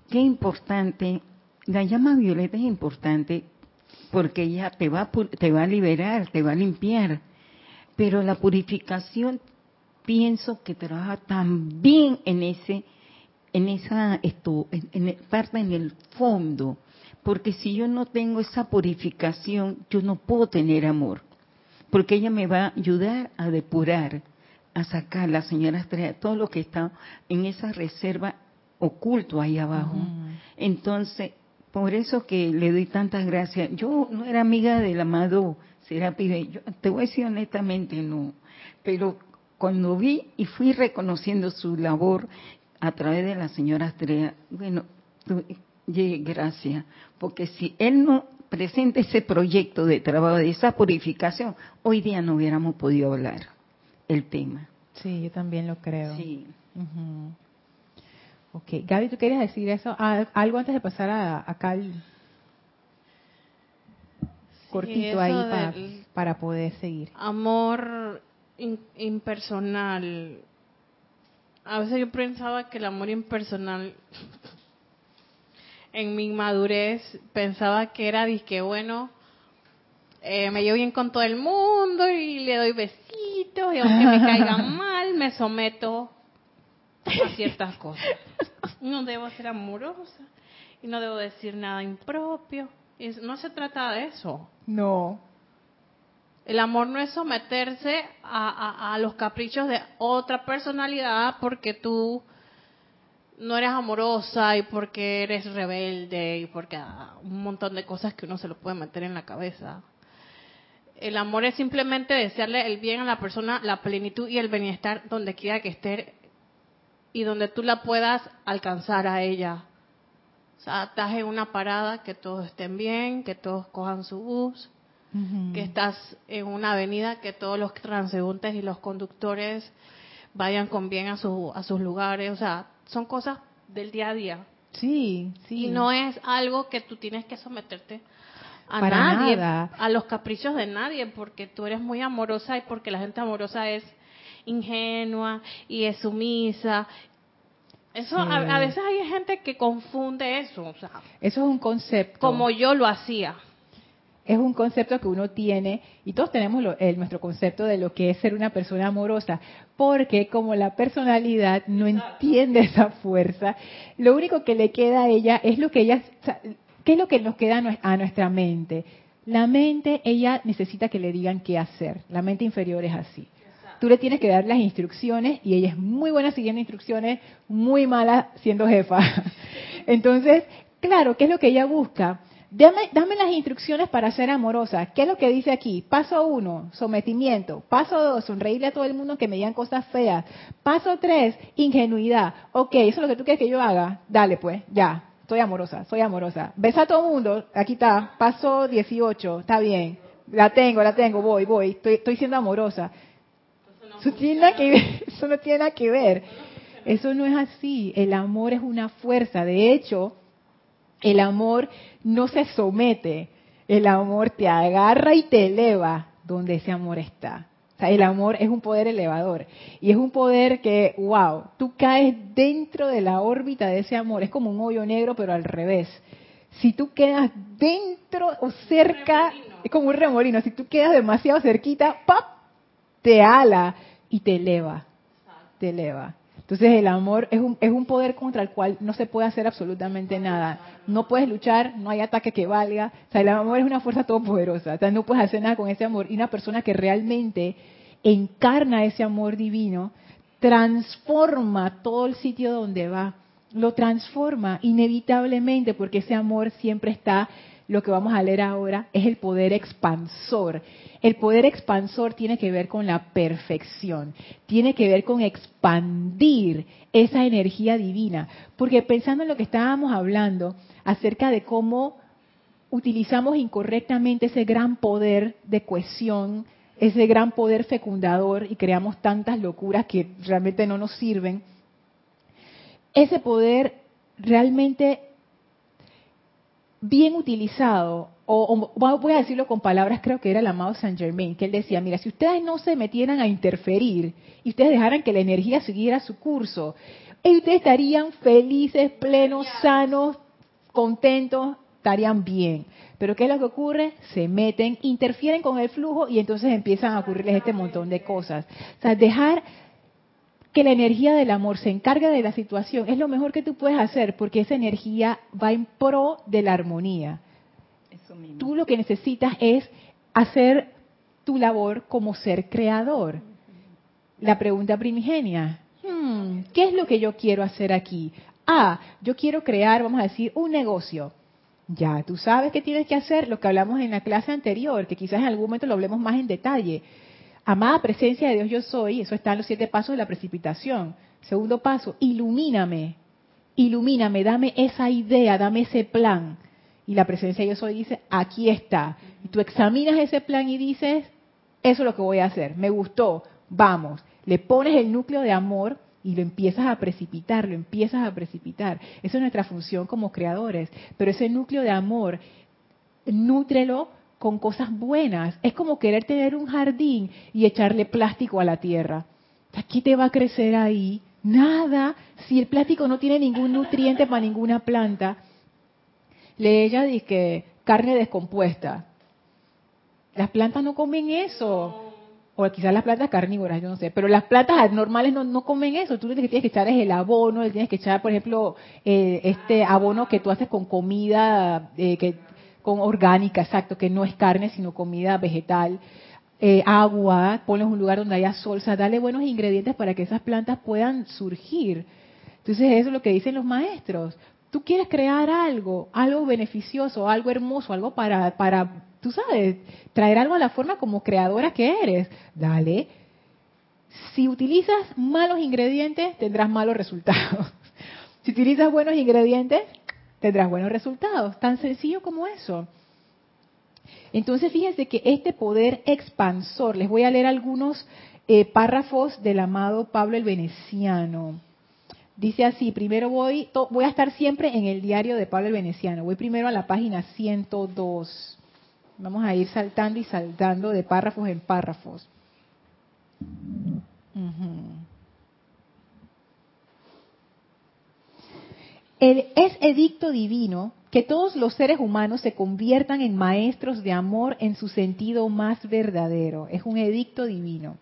qué importante, la llama violeta es importante porque ella te va, te va a liberar, te va a limpiar. Pero la purificación pienso que trabaja también en ese, en esa esto, en, parte en el fondo, porque si yo no tengo esa purificación, yo no puedo tener amor, porque ella me va a ayudar a depurar, a sacar la señora Estrella, todo lo que está en esa reserva oculto ahí abajo. Entonces, por eso que le doy tantas gracias. Yo no era amiga del amado Serapi, yo te voy a decir honestamente, no. Pero cuando vi y fui reconociendo su labor a través de la señora Estrella, bueno, gracias, porque si él no presenta ese proyecto de trabajo, de esa purificación, hoy día no hubiéramos podido hablar el tema. Sí, yo también lo creo. Sí. Ok, Gaby, ¿tú querías decir eso? Ah, algo antes de pasar a, acá al cortito ahí para, poder seguir. Amor impersonal. A veces yo pensaba que el amor impersonal, en mi madurez, pensaba que era disque bueno, eh, me llevo bien con todo el mundo y le doy besitos y aunque me caiga mal, me someto a ciertas cosas. No debo ser amorosa y no debo decir nada impropio. no se trata de eso. No. El amor no es someterse a, los caprichos de otra personalidad porque tú no eres amorosa y porque eres rebelde y porque un montón de cosas que uno se lo puede meter en la cabeza. El amor es simplemente desearle el bien a la persona, la plenitud y el bienestar donde quiera que esté y donde tú la puedas alcanzar a ella. O sea, estás en una parada, que todos estén bien, que todos cojan su bus, que estás en una avenida, que todos los transeúntes y los conductores vayan con bien a, su, a sus lugares. O sea, son cosas del día a día. Sí, sí. Y no es algo que tú tienes que someterte a nadie, a los caprichos de nadie, porque tú eres muy amorosa y porque la gente amorosa es ingenua y es sumisa. Eso a, veces hay gente que confunde eso. eso es un concepto. Como yo lo hacía. Es un concepto que uno tiene y todos tenemos el, nuestro concepto de lo que es ser una persona amorosa, porque como la personalidad no entiende esa fuerza, lo único que le queda a ella es lo que ella, ¿qué es lo que nos queda a nuestra mente? La mente, ella necesita que le digan qué hacer. La mente inferior es así tú le tienes que dar las instrucciones y ella es muy buena siguiendo instrucciones, muy mala siendo jefa. Entonces, claro, ¿qué es lo que ella busca? Dame, dame, las instrucciones para ser amorosa. ¿Qué es lo que dice aquí? Paso uno, sometimiento. Paso dos, sonreírle a todo el mundo que me digan cosas feas. Paso tres, ingenuidad. Ok, eso es lo que tú quieres que yo haga. Dale pues, ya. Soy amorosa, soy amorosa. Besa a todo el mundo. Aquí está. Paso 18. Está bien. La tengo, la tengo. Voy, voy. Estoy, estoy siendo amorosa. Eso, tiene que ver, eso no tiene nada que ver. Eso no es así. El amor es una fuerza. De hecho, el amor no se somete. El amor te agarra y te eleva donde ese amor está. O sea, el amor es un poder elevador. Y es un poder que, wow, tú caes dentro de la órbita de ese amor. Es como un hoyo negro, pero al revés. Si tú quedas dentro o cerca, es como un remolino. Si tú quedas demasiado cerquita, ¡pap! te ala y te eleva, te eleva. Entonces el amor es un, es un poder contra el cual no se puede hacer absolutamente nada. No puedes luchar, no hay ataque que valga. O sea, el amor es una fuerza todopoderosa. O sea, no puedes hacer nada con ese amor. Y una persona que realmente encarna ese amor divino, transforma todo el sitio donde va. Lo transforma inevitablemente porque ese amor siempre está lo que vamos a leer ahora es el poder expansor. El poder expansor tiene que ver con la perfección, tiene que ver con expandir esa energía divina. Porque pensando en lo que estábamos hablando acerca de cómo utilizamos incorrectamente ese gran poder de cohesión, ese gran poder fecundador y creamos tantas locuras que realmente no nos sirven, ese poder realmente bien utilizado, o, voy a decirlo con palabras, creo que era el amado Saint Germain, que él decía, mira, si ustedes no se metieran a interferir y ustedes dejaran que la energía siguiera su curso, ustedes estarían felices, plenos, sanos, contentos, estarían bien. Pero ¿qué es lo que ocurre? Se meten, interfieren con el flujo y entonces empiezan a ocurrirles este montón de cosas. O sea, dejar que la energía del amor se encargue de la situación es lo mejor que tú puedes hacer porque esa energía va en pro de la armonía. Tú lo que necesitas es hacer tu labor como ser creador. La pregunta primigenia, hmm, ¿qué es lo que yo quiero hacer aquí? Ah, yo quiero crear, vamos a decir, un negocio. Ya, tú sabes qué tienes que hacer, lo que hablamos en la clase anterior, que quizás en algún momento lo hablemos más en detalle. Amada presencia de Dios yo soy, eso está en los siete pasos de la precipitación. Segundo paso, ilumíname, ilumíname, dame esa idea, dame ese plan. Y la presencia de yo soy dice, aquí está. Y tú examinas ese plan y dices, eso es lo que voy a hacer, me gustó, vamos. Le pones el núcleo de amor y lo empiezas a precipitar, lo empiezas a precipitar. Esa es nuestra función como creadores. Pero ese núcleo de amor, nútrelo con cosas buenas. Es como querer tener un jardín y echarle plástico a la tierra. ¿Qué te va a crecer ahí? Nada. Si el plástico no tiene ningún nutriente para ninguna planta, le ella dice carne descompuesta. Las plantas no comen eso o quizás las plantas carnívoras, yo no sé, pero las plantas normales no, no comen eso. Tú lo que tienes que echar es el abono, tienes que echar, por ejemplo, eh, este abono que tú haces con comida, eh, que con orgánica, exacto, que no es carne, sino comida vegetal. Eh, agua, ponles un lugar donde haya sol, sea, dale buenos ingredientes para que esas plantas puedan surgir. Entonces eso es lo que dicen los maestros. Tú quieres crear algo, algo beneficioso, algo hermoso, algo para, para tú sabes, traer algo a la forma como creadora que eres. Dale. Si utilizas malos ingredientes, tendrás malos resultados. Si utilizas buenos ingredientes, tendrás buenos resultados. Tan sencillo como eso. Entonces, fíjense que este poder expansor, les voy a leer algunos eh, párrafos del amado Pablo el Veneciano. Dice así, primero voy, voy a estar siempre en el diario de Pablo el Veneciano. Voy primero a la página 102. Vamos a ir saltando y saltando de párrafos en párrafos. Es edicto divino que todos los seres humanos se conviertan en maestros de amor en su sentido más verdadero. Es un edicto divino.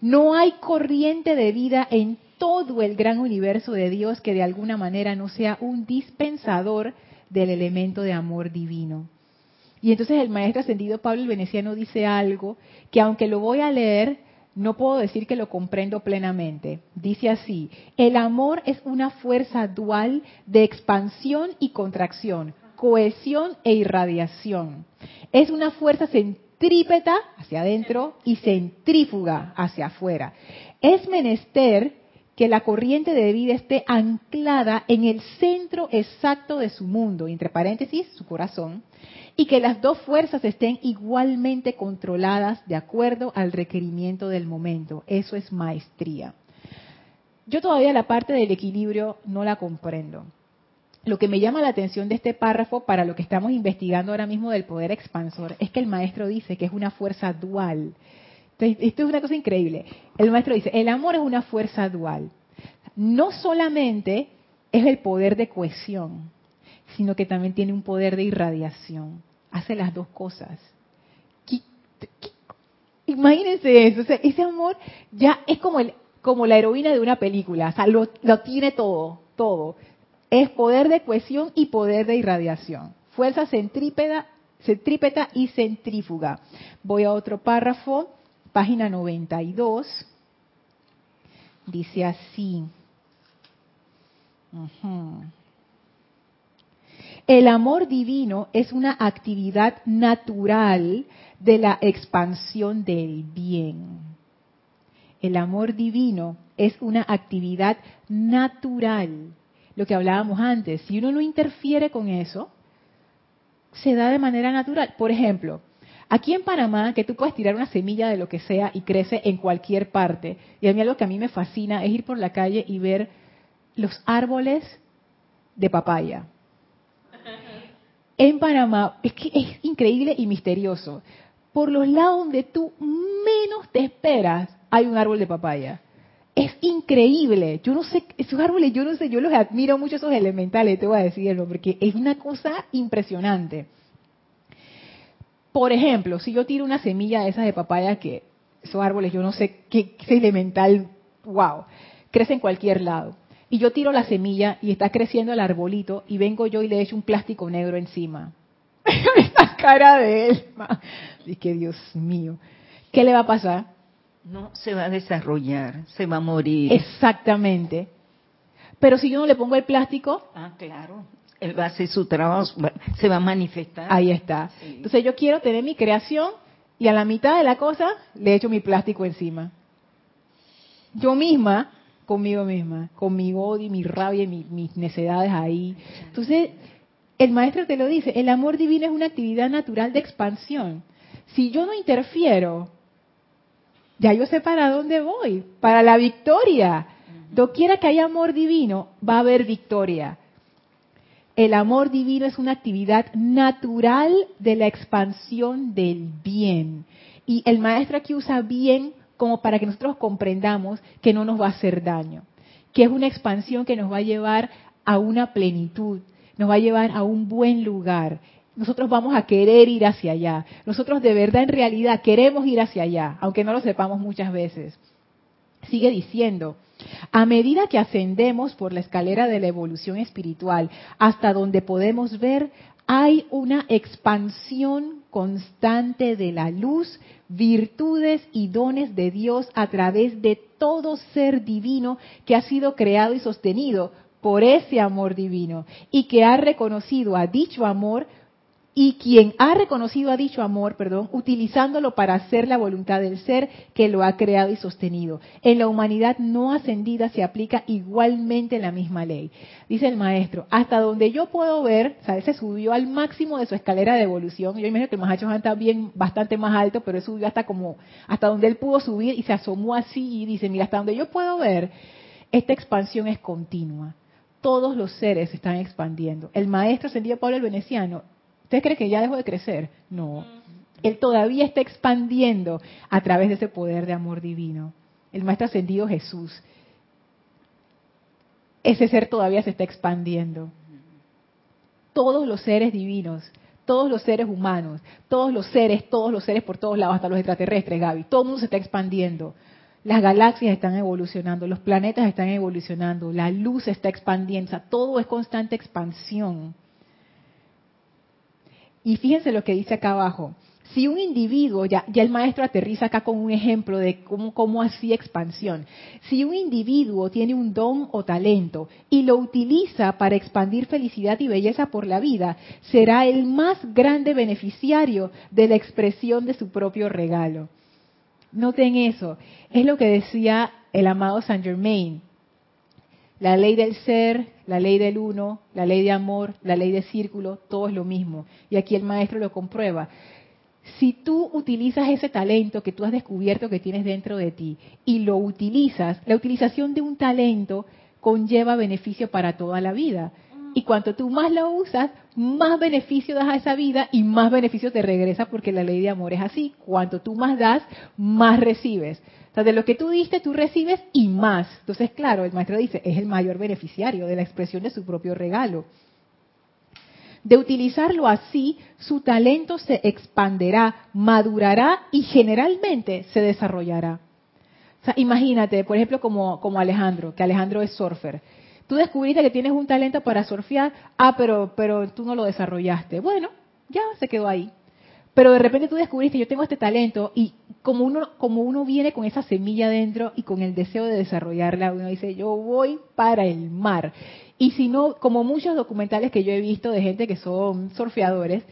No hay corriente de vida en todo el gran universo de Dios que de alguna manera no sea un dispensador del elemento de amor divino. Y entonces el maestro ascendido Pablo el Veneciano dice algo que aunque lo voy a leer, no puedo decir que lo comprendo plenamente. Dice así, el amor es una fuerza dual de expansión y contracción, cohesión e irradiación. Es una fuerza centrípeta hacia adentro y centrífuga hacia afuera. Es menester que la corriente de vida esté anclada en el centro exacto de su mundo, entre paréntesis, su corazón, y que las dos fuerzas estén igualmente controladas de acuerdo al requerimiento del momento. Eso es maestría. Yo todavía la parte del equilibrio no la comprendo. Lo que me llama la atención de este párrafo para lo que estamos investigando ahora mismo del poder expansor es que el maestro dice que es una fuerza dual. Esto es una cosa increíble. El maestro dice, el amor es una fuerza dual. No solamente es el poder de cohesión, sino que también tiene un poder de irradiación hace las dos cosas. Imagínense eso, ese amor ya es como, el, como la heroína de una película, o sea, lo, tiene todo, todo. Es poder de cohesión y poder de irradiación. Fuerza centrípeta, centrípeta y centrífuga. Voy a otro párrafo, página 92. Dice así. El amor divino es una actividad natural de la expansión del bien. El amor divino es una actividad natural. Lo que hablábamos antes, si uno no interfiere con eso, se da de manera natural. Por ejemplo, aquí en Panamá, que tú puedes tirar una semilla de lo que sea y crece en cualquier parte. Y a mí algo que a mí me fascina es ir por la calle y ver los árboles de papaya. En Panamá, es que es increíble y misterioso. Por los lados donde tú menos te esperas, hay un árbol de papaya es increíble. Yo no sé, esos árboles, yo no sé, yo los admiro mucho esos elementales, te voy a decirlo, porque es una cosa impresionante. Por ejemplo, si yo tiro una semilla de esas de papaya, que esos árboles, yo no sé qué, elemental, wow, crece en cualquier lado. Y yo tiro la semilla y está creciendo el arbolito y vengo yo y le echo un plástico negro encima. Esta cara de él. Y que Dios mío. ¿Qué le va a pasar? No se va a desarrollar, se va a morir. Exactamente. Pero si yo no le pongo el plástico. Ah, claro. Él va a hacer su trabajo, se va a manifestar. Ahí está. Entonces yo quiero tener mi creación y a la mitad de la cosa le echo mi plástico encima. Yo misma, conmigo misma, con mi odio, mi rabia y mis necedades ahí. Entonces, el maestro te lo dice, el amor divino es una actividad natural de expansión. Si yo no interfiero, ya yo sé para dónde voy, para la victoria. Doquiera que haya amor divino, va a haber victoria. El amor divino es una actividad natural de la expansión del bien. Y el maestro aquí usa bien como para que nosotros comprendamos que no nos va a hacer daño, que es una expansión que nos va a llevar a una plenitud, nos va a llevar a un buen lugar, nosotros vamos a querer ir hacia allá. Nosotros de verdad, en realidad, queremos ir hacia allá, aunque no lo sepamos muchas veces. Sigue diciendo, a medida que ascendemos por la escalera de la evolución espiritual hasta donde podemos ver, hay una expansión constante de la luz, virtudes y dones de Dios a través de todo ser divino que ha sido creado y sostenido por ese amor divino y que ha reconocido a dicho amor y quien ha reconocido a dicho amor, perdón, utilizándolo para hacer la voluntad del ser que lo ha creado y sostenido. En la humanidad no ascendida se aplica igualmente la misma ley. Dice el maestro, hasta donde yo puedo ver, o se subió al máximo de su escalera de evolución. Yo imagino que el Mahacho está bien bastante más alto, pero él subió hasta como hasta donde él pudo subir y se asomó así y dice, mira, hasta donde yo puedo ver, esta expansión es continua. Todos los seres se están expandiendo. El maestro ascendido Pablo el Veneciano ¿Usted cree que ya dejó de crecer? No. Él todavía está expandiendo a través de ese poder de amor divino. El Maestro Ascendido Jesús. Ese ser todavía se está expandiendo. Todos los seres divinos, todos los seres humanos, todos los seres, todos los seres por todos lados, hasta los extraterrestres, Gaby, todo el mundo se está expandiendo. Las galaxias están evolucionando, los planetas están evolucionando, la luz está expandiendo, o sea, todo es constante expansión. Y fíjense lo que dice acá abajo. Si un individuo, ya, el maestro aterriza acá con un ejemplo de cómo, cómo expansión. Si un individuo tiene un don o talento y lo utiliza para expandir felicidad y belleza por la vida, será el más grande beneficiario de la expresión de su propio regalo. Noten eso. Es lo que decía el amado Saint Germain. La ley del ser, la ley del uno, la ley de amor, la ley de círculo, todo es lo mismo. Y aquí el maestro lo comprueba. Si tú utilizas ese talento que tú has descubierto que tienes dentro de ti y lo utilizas, la utilización de un talento conlleva beneficio para toda la vida. Y cuanto tú más lo usas, más beneficio das a esa vida y más beneficio te regresa porque la ley de amor es así. Cuanto tú más das, más recibes de lo que tú diste, tú recibes y más. Entonces, claro, el maestro dice, es el mayor beneficiario de la expresión de su propio regalo. De utilizarlo así, su talento se expanderá, madurará y generalmente se desarrollará. O sea, imagínate, por ejemplo, como, como Alejandro, que Alejandro es surfer. Tú descubriste que tienes un talento para surfear, ah, pero, pero tú no lo desarrollaste. Bueno, ya se quedó ahí. Pero de repente tú descubriste, yo tengo este talento y como uno, como uno viene con esa semilla dentro y con el deseo de desarrollarla, uno dice, yo voy para el mar. Y si no, como muchos documentales que yo he visto de gente que son surfeadores,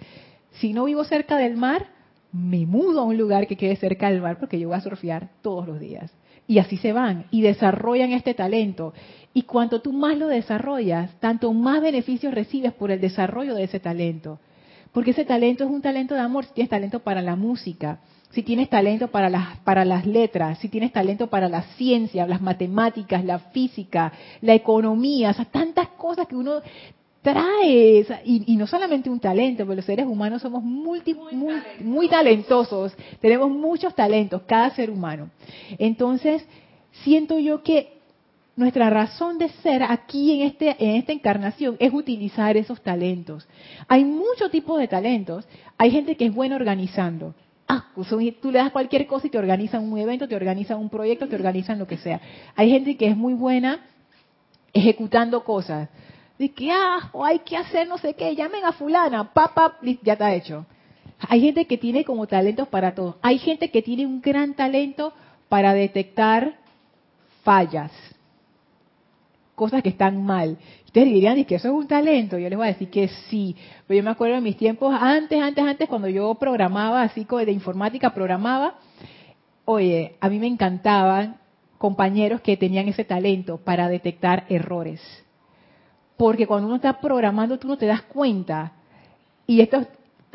si no vivo cerca del mar, me mudo a un lugar que quede cerca del mar porque yo voy a surfear todos los días. Y así se van y desarrollan este talento. Y cuanto tú más lo desarrollas, tanto más beneficios recibes por el desarrollo de ese talento. porque ese talento es un talento de amor. Tienes talento para la música, si tienes talento para las, para las letras, si tienes talento para la ciencia, las matemáticas, la física, la economía, o sea, tantas cosas que uno trae, y, no solamente un talento, porque los seres humanos somos multi, muy, muy talentosos, tenemos muchos talentos, cada ser humano. Entonces, siento yo que nuestra razón de ser aquí en, este, en esta encarnación es utilizar esos talentos. Hay muchos tipos de talentos. Hay gente que es buena organizando. Ah, tú le das cualquier cosa y te organizan un evento, te organizan un proyecto, te organizan lo que sea. Hay gente que es muy buena ejecutando cosas. De que, ah, o hay que hacer no sé qué, llamen a fulana, papá, ya está hecho. Hay gente que tiene como talentos para todo. Hay gente que tiene un gran talento para detectar fallas cosas que están mal. Ustedes dirían, que eso es un talento? Yo les voy a decir que sí. Pero yo me acuerdo en mis tiempos, antes, antes, antes, cuando yo programaba, así como de informática, programaba, oye, a mí me encantaban compañeros que tenían ese talento para detectar errores. Porque cuando uno está programando, tú no te das cuenta. Y estos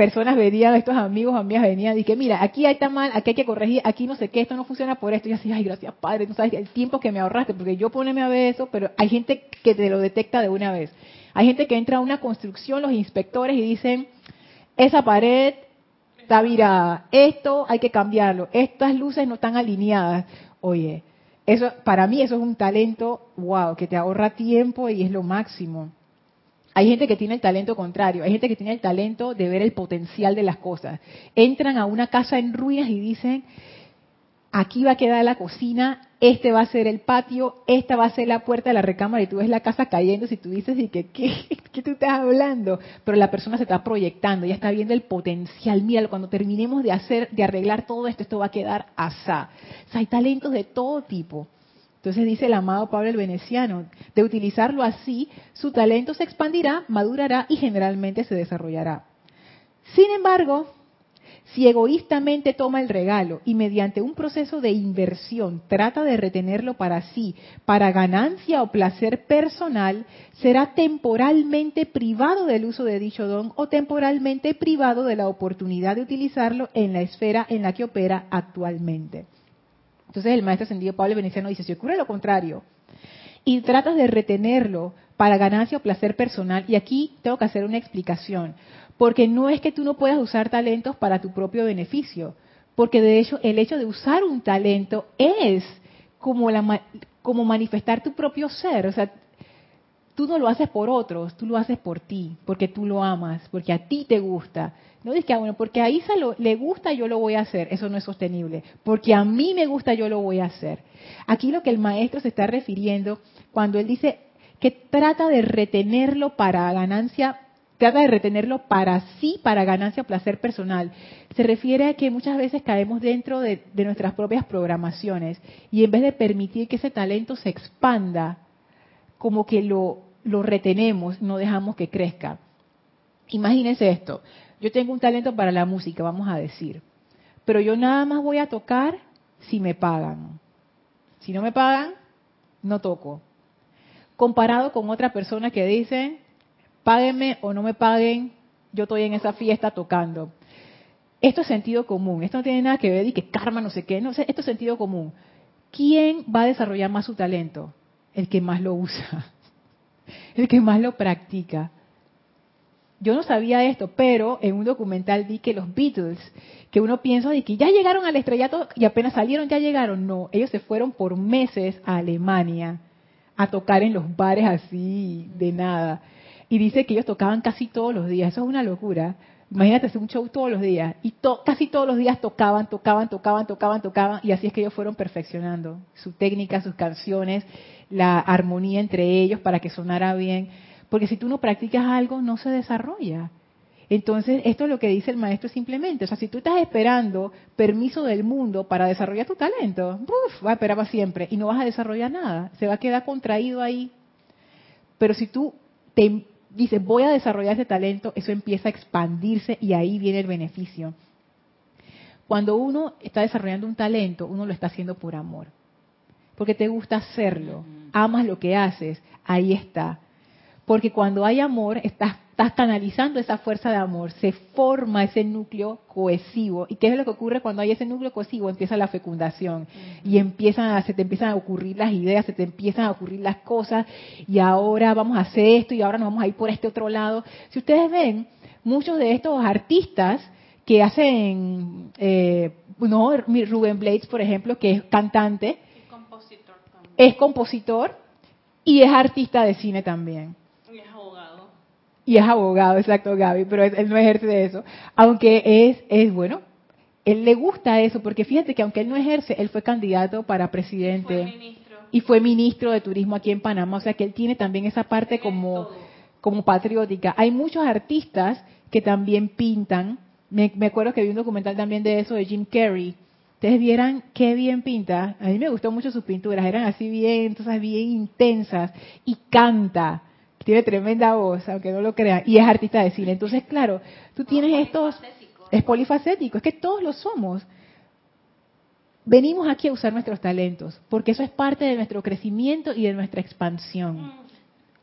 personas venían, estos amigos, amigas venían, y que mira, aquí hay está mal, aquí hay que corregir, aquí no sé qué, esto no funciona por esto. Y así, ay, gracias Padre, tú sabes el tiempo que me ahorraste, porque yo poneme a ver eso, pero hay gente que te lo detecta de una vez. Hay gente que entra a una construcción, los inspectores, y dicen, esa pared está virada, esto hay que cambiarlo, estas luces no están alineadas. Oye, eso para mí eso es un talento, wow, que te ahorra tiempo y es lo máximo. Hay gente que tiene el talento contrario, hay gente que tiene el talento de ver el potencial de las cosas. Entran a una casa en ruinas y dicen, aquí va a quedar la cocina, este va a ser el patio, esta va a ser la puerta de la recámara y tú ves la casa cayendo si tú dices, ¿y que, qué, qué tú estás hablando? Pero la persona se está proyectando, ya está viendo el potencial. Mira, cuando terminemos de hacer, de arreglar todo esto, esto va a quedar asá. O sea, hay talentos de todo tipo. Entonces dice el amado Pablo el Veneciano, de utilizarlo así, su talento se expandirá, madurará y generalmente se desarrollará. Sin embargo, si egoístamente toma el regalo y mediante un proceso de inversión trata de retenerlo para sí, para ganancia o placer personal, será temporalmente privado del uso de dicho don o temporalmente privado de la oportunidad de utilizarlo en la esfera en la que opera actualmente. Entonces el maestro ascendido Pablo Veneciano dice, si ocurre lo contrario, y tratas de retenerlo para ganancia o placer personal, y aquí tengo que hacer una explicación, porque no es que tú no puedas usar talentos para tu propio beneficio, porque de hecho el hecho de usar un talento es como, la, como manifestar tu propio ser, o sea, tú no lo haces por otros, tú lo haces por ti, porque tú lo amas, porque a ti te gusta. No dices que, ah, bueno, porque a Isa le gusta, yo lo voy a hacer. Eso no es sostenible. Porque a mí me gusta, yo lo voy a hacer. Aquí lo que el maestro se está refiriendo cuando él dice que trata de retenerlo para ganancia, trata de retenerlo para sí, para ganancia placer personal. Se refiere a que muchas veces caemos dentro de, de nuestras propias programaciones y en vez de permitir que ese talento se expanda, como que lo, lo retenemos, no dejamos que crezca. Imagínense esto yo tengo un talento para la música, vamos a decir, pero yo nada más voy a tocar si me pagan. Si no me pagan, no toco. Comparado con otra persona que dice, páguenme o no me paguen, yo estoy en esa fiesta tocando. Esto es sentido común, esto no tiene nada que ver y que karma no sé qué, esto es sentido común. ¿Quién va a desarrollar más su talento? El que más lo usa, el que más lo practica yo no sabía esto, pero en un documental vi que los Beatles, que uno piensa de que ya llegaron al estrellato y apenas salieron ya llegaron, no, ellos se fueron por meses a Alemania a tocar en los bares así de nada. Y dice que ellos tocaban casi todos los días, eso es una locura. Imagínate hacer un show todos los días. Y casi todos los días tocaban, tocaban, tocaban, tocaban, tocaban. Y así es que ellos fueron perfeccionando su técnica, sus canciones, la armonía entre ellos para que sonara bien porque si tú no practicas algo, no se desarrolla. Entonces, esto es lo que dice el maestro simplemente. O sea, si tú estás esperando permiso del mundo para desarrollar tu talento, uf, va a esperar para siempre y no vas a desarrollar nada. Se va a quedar contraído ahí. Pero si tú te dices, voy a desarrollar ese talento, eso empieza a expandirse y ahí viene el beneficio. Cuando uno está desarrollando un talento, uno lo está haciendo por amor. Porque te gusta hacerlo, amas lo que haces, ahí está porque cuando hay amor, estás, estás canalizando esa fuerza de amor, se forma ese núcleo cohesivo. ¿Y qué es lo que ocurre cuando hay ese núcleo cohesivo? Empieza la fecundación y empiezan se te empiezan a ocurrir las ideas, se te empiezan a ocurrir las cosas y ahora vamos a hacer esto y ahora nos vamos a ir por este otro lado. Si ustedes ven, muchos de estos artistas que hacen, eh, no, Rubén Blades, por ejemplo, que es cantante, es compositor y es artista de cine también. Y es abogado. Exacto, Gaby, pero él no ejerce de eso. Aunque es, es bueno, él le gusta eso, porque fíjate que aunque él no ejerce, él fue candidato para presidente. Y fue ministro de turismo aquí en Panamá, o sea que él tiene también esa parte como, como patriótica. Hay muchos artistas que también pintan. Me, me acuerdo que vi un documental también de eso de Jim Carrey, ustedes vieran qué bien pinta. A mí me gustó mucho sus pinturas, eran así bien, entonces bien intensas y canta. Tiene tremenda voz, aunque no lo crean, y es artista de cine. Entonces, claro, tú tienes estos es polifacético, es que todos lo somos. Venimos aquí a usar nuestros talentos, porque eso es parte de nuestro crecimiento y de nuestra expansión.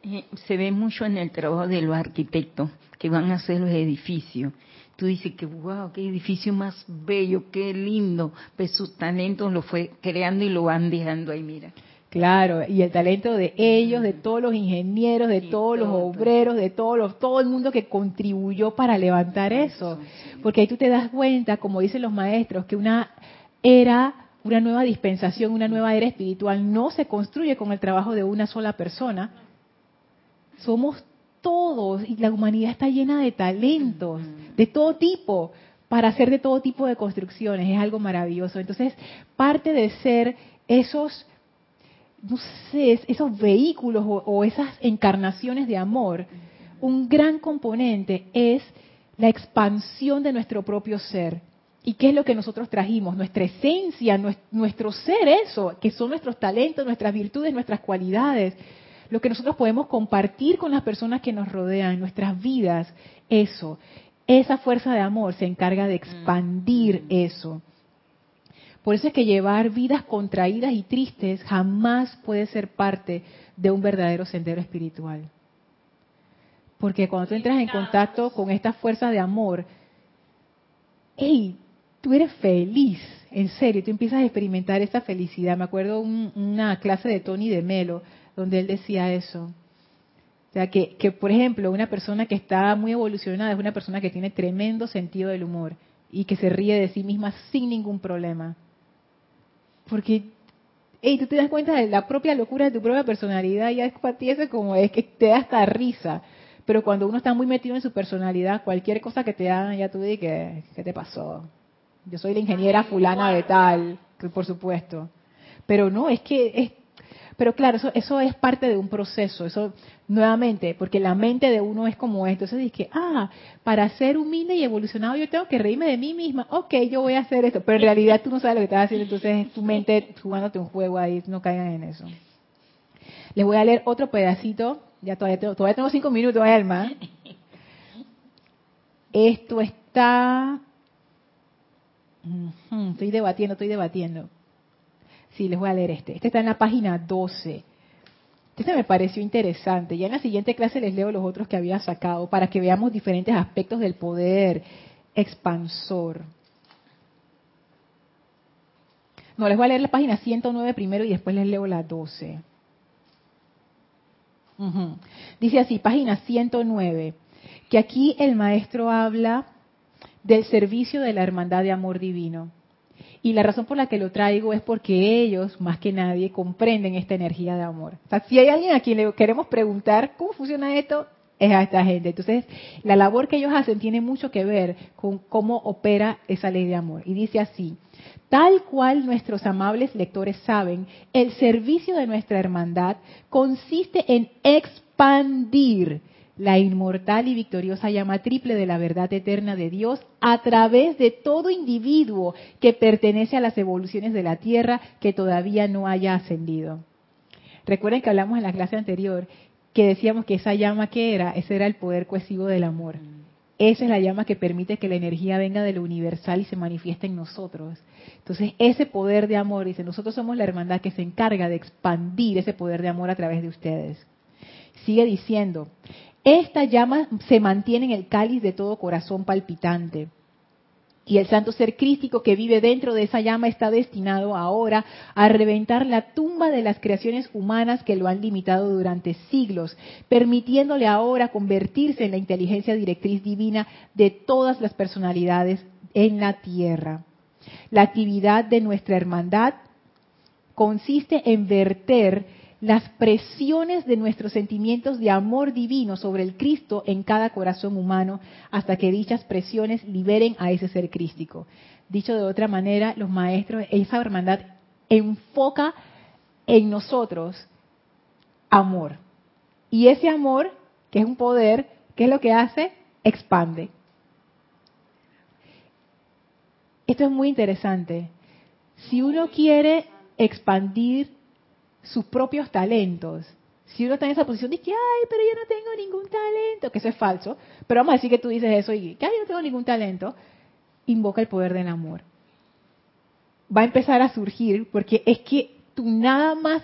Eh, se ve mucho en el trabajo de los arquitectos que van a hacer los edificios tú dices que wow, qué edificio más bello, qué lindo, pues sus talentos lo fue creando y lo van dejando ahí, mira. Claro, y el talento de ellos, de todos los ingenieros, de todos los obreros, de todos los, todo el mundo que contribuyó para levantar eso. Porque ahí tú te das cuenta, como dicen los maestros, que una era, una nueva dispensación, una nueva era espiritual no se construye con el trabajo de una sola persona. Somos todos y la humanidad está llena de talentos de todo tipo para hacer de todo tipo de construcciones. Es algo maravilloso. Entonces, parte de ser esos, no sé, esos vehículos o, esas encarnaciones de amor, un gran componente es la expansión de nuestro propio ser. ¿Y qué es lo que nosotros trajimos? Nuestra esencia, nuestro ser, eso, que son nuestros talentos, nuestras virtudes, nuestras cualidades lo que nosotros podemos compartir con las personas que nos rodean, nuestras vidas, eso. Esa fuerza de amor se encarga de expandir mm. eso. Por eso es que llevar vidas contraídas y tristes jamás puede ser parte de un verdadero sendero espiritual. Porque cuando tú entras en contacto con esta fuerza de amor, hey, tú eres feliz, en serio, tú empiezas a experimentar esa felicidad. Me acuerdo una clase de Tony de Melo, donde él decía eso. O sea, que, que, por ejemplo, una persona que está muy evolucionada es una persona que tiene tremendo sentido del humor y que se ríe de sí misma sin ningún problema. Porque, hey, tú te das cuenta de la propia locura de tu propia personalidad, ya es para ti eso como es que te da hasta risa. Pero cuando uno está muy metido en su personalidad, cualquier cosa que te hagan, ya tú dices, ¿qué te pasó? Yo soy la ingeniera fulana de tal, por supuesto. Pero no, es que es pero claro, eso, eso es parte de un proceso, eso nuevamente, porque la mente de uno es como esto. Entonces dice, ah, para ser humilde y evolucionado yo tengo que reírme de mí misma. Ok, yo voy a hacer esto. Pero en realidad tú no sabes lo que estás haciendo, entonces es tu mente jugándote un juego ahí, no caigan en eso. Les voy a leer otro pedacito. Ya todavía tengo, todavía tengo cinco minutos, Alma. Esto está... Estoy debatiendo, estoy debatiendo. Sí, les voy a leer este. Este está en la página 12. Este me pareció interesante. Ya en la siguiente clase les leo los otros que había sacado para que veamos diferentes aspectos del poder expansor. No, les voy a leer la página 109 primero y después les leo la 12. Dice así, página 109, que aquí el maestro habla del servicio de la hermandad de amor divino. Y la razón por la que lo traigo es porque ellos, más que nadie, comprenden esta energía de amor. O sea, si hay alguien a quien le queremos preguntar cómo funciona esto, es a esta gente. Entonces, la labor que ellos hacen tiene mucho que ver con cómo opera esa ley de amor. Y dice así, tal cual nuestros amables lectores saben, el servicio de nuestra hermandad consiste en expandir la inmortal y victoriosa llama triple de la verdad eterna de Dios a través de todo individuo que pertenece a las evoluciones de la Tierra que todavía no haya ascendido. Recuerden que hablamos en la clase anterior que decíamos que esa llama que era, ese era el poder cohesivo del amor. Esa es la llama que permite que la energía venga de lo universal y se manifieste en nosotros. Entonces, ese poder de amor, dice, nosotros somos la hermandad que se encarga de expandir ese poder de amor a través de ustedes. Sigue diciendo, Esta llama se mantiene en el cáliz de todo corazón palpitante. Y el santo ser crístico que vive dentro de esa llama está destinado ahora a reventar la tumba de las creaciones humanas que lo han limitado durante siglos, permitiéndole ahora convertirse en la inteligencia directriz divina de todas las personalidades en la tierra. La actividad de nuestra hermandad consiste en verter las presiones de nuestros sentimientos de amor divino sobre el Cristo en cada corazón humano hasta que dichas presiones liberen a ese ser crístico. Dicho de otra manera, los maestros, esa hermandad enfoca en nosotros amor. Y ese amor, que es un poder, ¿qué es lo que hace? Expande. Esto es muy interesante. Si uno quiere expandir sus propios talentos, si uno está en esa posición de que, ay, pero yo no tengo ningún talento, que eso es falso, pero vamos a decir que tú dices eso y que, ay, yo no tengo ningún talento, invoca el poder del amor. Va a empezar a surgir porque es que tú nada más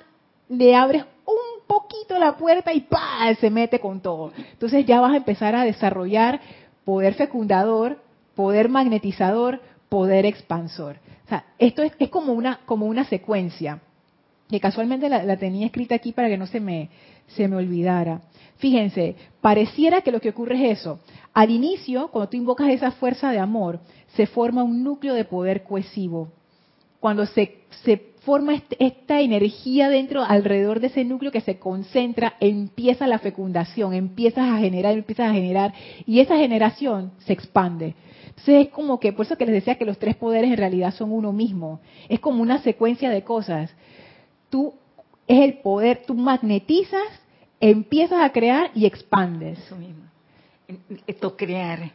le abres un poquito la puerta y ¡pah! se mete con todo. Entonces ya vas a empezar a desarrollar poder fecundador, poder magnetizador, poder expansor. O sea, esto es, como, una, como una secuencia, que casualmente la, tenía escrita aquí para que no se me, se me olvidara. Fíjense, pareciera que lo que ocurre es eso. Al inicio, cuando tú invocas esa fuerza de amor, se forma un núcleo de poder cohesivo. Cuando se, se forma esta energía dentro, alrededor de ese núcleo que se concentra, empieza la fecundación, empiezas a generar, empiezas a generar, y esa generación se expande. Entonces es como que, por eso que les decía que los tres poderes en realidad son uno mismo. Es como una secuencia de cosas. Tú es el poder, tú magnetizas, empiezas a crear y expandes. Eso mismo. Esto crear.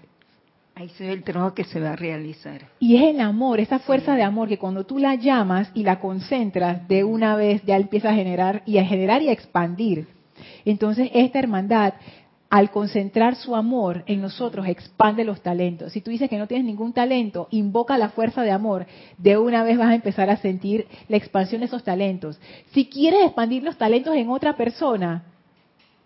Ahí se ve el trabajo que se va a realizar. Y es el amor, esa fuerza de amor que cuando tú la llamas y la concentras de una vez ya empieza a generar y a generar y a expandir. Entonces esta hermandad al concentrar su amor en nosotros, expande los talentos. Si tú dices que no tienes ningún talento, invoca la fuerza de amor. De una vez vas a empezar a sentir la expansión de esos talentos. Si quieres expandir los talentos en otra persona,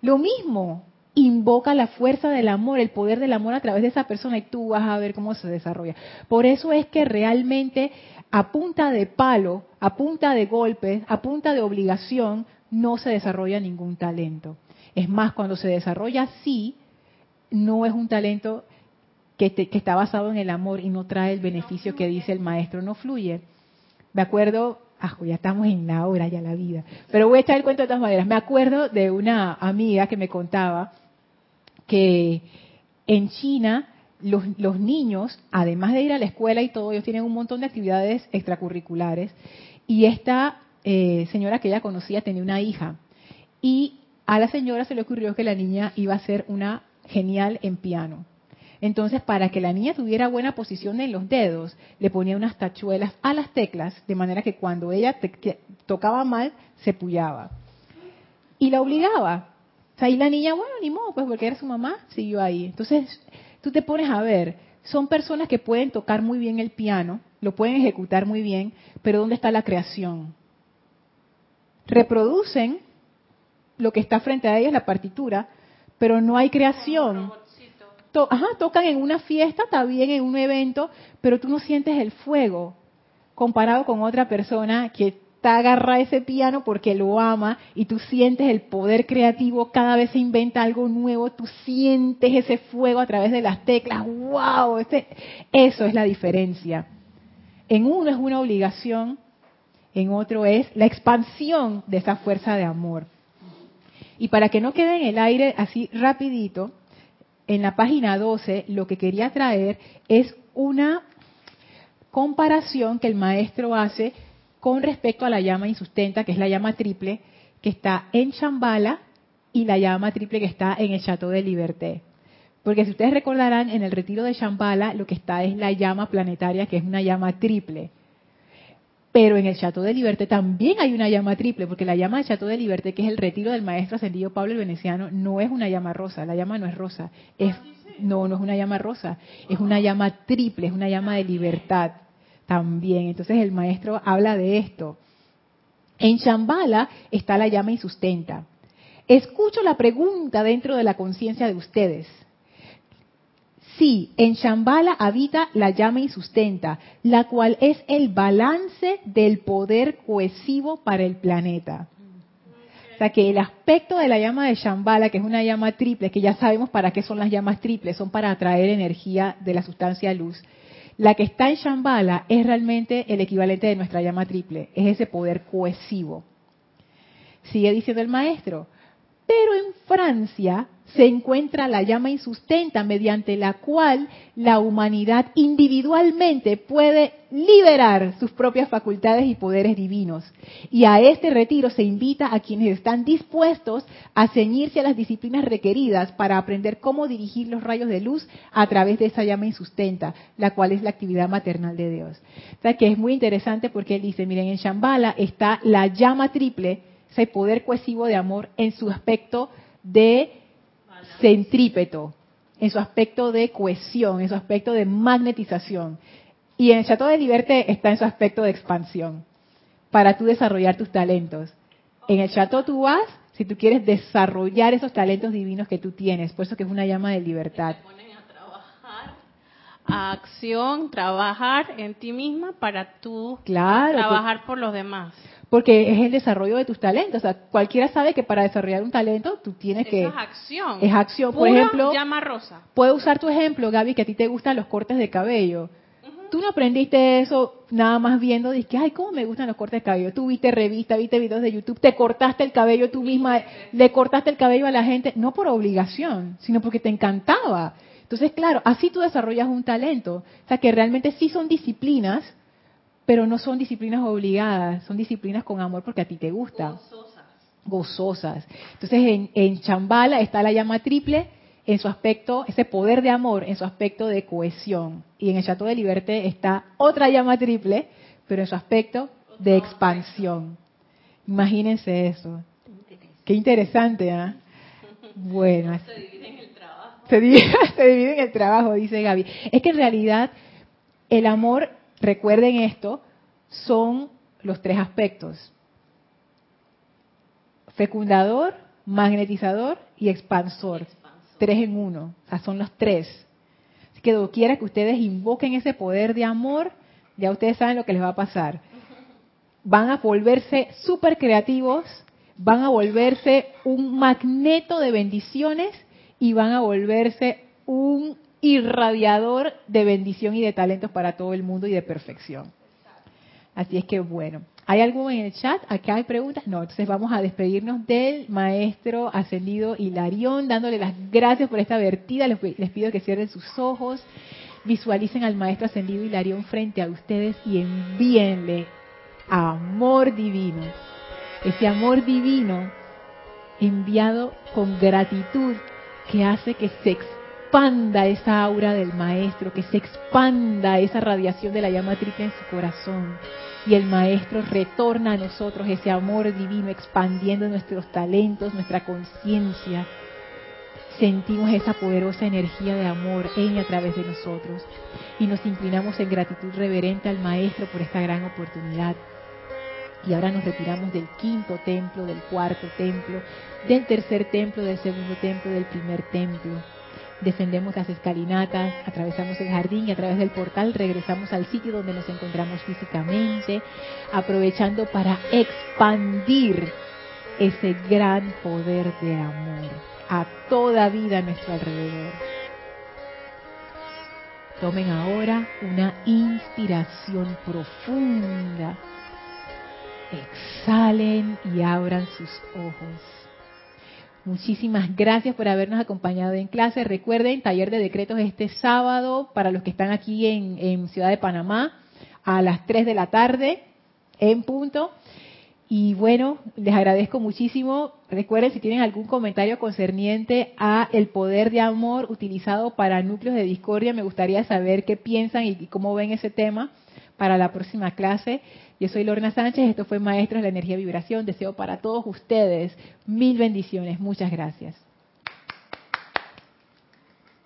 lo mismo. Invoca la fuerza del amor, el poder del amor a través de esa persona y tú vas a ver cómo se desarrolla. Por eso es que realmente a punta de palo, a punta de golpes, a punta de obligación, no se desarrolla ningún talento. Es más, cuando se desarrolla así, no es un talento que, está basado en el amor y no trae el beneficio que dice el maestro, no fluye. Me acuerdo, ah, ya estamos en la hora, ya la vida, pero voy a echar el cuento de todas maneras. Me acuerdo de una amiga que me contaba que en China los, los, niños, además de ir a la escuela y todo, ellos tienen un montón de actividades extracurriculares. Y esta eh, señora que ella conocía tenía una hija. Y a la señora se le ocurrió que la niña iba a ser una genial en piano. Entonces, para que la niña tuviera buena posición en los dedos, le ponía unas tachuelas a las teclas, de manera que cuando ella tocaba mal, se pullaba. Y la obligaba. O sea, y la niña, bueno, ni modo, pues porque era su mamá, siguió ahí. Entonces, tú te pones a ver, son personas que pueden tocar muy bien el piano, lo pueden ejecutar muy bien, pero ¿dónde está la creación? Reproducen lo que está frente a ellos, la partitura, pero no hay creación. ajá, tocan en una fiesta, está bien en un evento, pero tú no sientes el fuego comparado con otra persona que te agarra ese piano porque lo ama y tú sientes el poder creativo, cada vez se inventa algo nuevo, tú sientes ese fuego a través de las teclas, wow, este, eso es la diferencia. En uno es una obligación, en otro es la expansión de esa fuerza de amor. Y para que no quede en el aire así rapidito, en la página 12 lo que quería traer es una comparación que el maestro hace con respecto a la llama insustenta, que es la llama triple, que está en Shambhala y la llama triple que está en el Chateau de Liberté. Porque si ustedes recordarán, en el retiro de Shambhala lo que está es la llama planetaria, que es una llama triple. Pero en el Chateau de Liberté también hay una llama triple, porque la llama del Chateau de Liberté, que es el retiro del maestro ascendido Pablo el Veneciano, no es una llama rosa, la llama no es rosa, no, no es una llama rosa, es una llama triple, es una llama de libertad también. Entonces el maestro habla de esto. En Shambhala está la llama insustenta. Escucho la pregunta dentro de la conciencia de ustedes. Sí, en Shambhala habita la llama y sustenta, la cual es el balance del poder cohesivo para el planeta. O sea que el aspecto de la llama de Shambhala, que es una llama triple, que ya sabemos para qué son las llamas triples, son para atraer energía de la sustancia luz. La que está en Shambhala es realmente el equivalente de nuestra llama triple, es ese poder cohesivo. Sigue diciendo el maestro, pero en Francia se encuentra la llama insustenta mediante la cual la humanidad individualmente puede liberar sus propias facultades y poderes divinos. Y a este retiro se invita a quienes están dispuestos a ceñirse a las disciplinas requeridas para aprender cómo dirigir los rayos de luz a través de esa llama insustenta, la cual es la actividad maternal de Dios. O sea que es muy interesante porque él dice, miren, en Shambhala está la llama triple, ese poder cohesivo de amor en su aspecto de centrípeto, en su aspecto de cohesión, en su aspecto de magnetización. Y en el Chateau de Liberte está en su aspecto de expansión, para tú desarrollar tus talentos. En el Chateau tú vas si tú quieres desarrollar esos talentos divinos que tú tienes, por eso que es una llama de libertad. A acción, trabajar en ti misma para tú trabajar por los demás porque es el desarrollo de tus talentos. O sea, cualquiera sabe que para desarrollar un talento tú tienes que... Es acción. Es acción. Por ejemplo, llama rosa. Puedo usar tu ejemplo, Gaby, que a ti te gustan los cortes de cabello. Tú no aprendiste eso nada más viendo, que ay, cómo me gustan los cortes de cabello. Tú viste revista, viste videos de YouTube, te cortaste el cabello tú misma, le cortaste el cabello a la gente, no por obligación, sino porque te encantaba. Entonces, claro, así tú desarrollas un talento. O sea, que realmente sí son disciplinas pero no son disciplinas obligadas, son disciplinas con amor porque a ti te gusta. Gozosas. Gozosas. Entonces en, en Chambala está la llama triple en su aspecto, ese poder de amor, en su aspecto de cohesión. Y en el Chateau de Liberté está otra llama triple, pero en su aspecto de expansión. Imagínense eso. Qué interesante, ¿ah? Bueno. Se divide en el trabajo. Se divide, se divide en el trabajo, dice Gaby. Es que en realidad el amor Recuerden esto, son los tres aspectos. Fecundador, magnetizador y expansor. Tres en uno. O sea, son los tres. Así que quiera que ustedes invoquen ese poder de amor, ya ustedes saben lo que les va a pasar. Van a volverse súper creativos, van a volverse un magneto de bendiciones y van a volverse un irradiador de bendición y de talentos para todo el mundo y de perfección. Así es que bueno, ¿hay algo en el chat? ¿Acá hay preguntas? No, entonces vamos a despedirnos del maestro ascendido Hilarión, dándole las gracias por esta vertida. Les, pido que cierren sus ojos, visualicen al maestro ascendido Hilarión frente a ustedes y envíenle amor divino. Ese amor divino enviado con gratitud que hace que se expanda esa aura del maestro, que se expanda esa radiación de la llama triple en su corazón. Y el maestro retorna a nosotros ese amor divino, expandiendo nuestros talentos, nuestra conciencia. Sentimos esa poderosa energía de amor en y a través de nosotros. Y nos inclinamos en gratitud reverente al maestro por esta gran oportunidad. Y ahora nos retiramos del quinto templo, del cuarto templo, del tercer templo, del segundo templo, del primer templo descendemos las escalinatas, atravesamos el jardín y a través del portal regresamos al sitio donde nos encontramos físicamente, aprovechando para expandir ese gran poder de amor a toda vida a nuestro alrededor. Tomen ahora una inspiración profunda. Exhalen y abran sus ojos. Muchísimas gracias por habernos acompañado en clase. Recuerden, taller de decretos este sábado para los que están aquí en, Ciudad de Panamá a las 3 de la tarde en punto. Y bueno, les agradezco muchísimo. Recuerden si tienen algún comentario concerniente a el poder de amor utilizado para núcleos de discordia, me gustaría saber qué piensan y cómo ven ese tema para la próxima clase. Yo soy Lorna Sánchez, esto fue Maestros de la Energía Vibración. Deseo para todos ustedes mil bendiciones. Muchas gracias.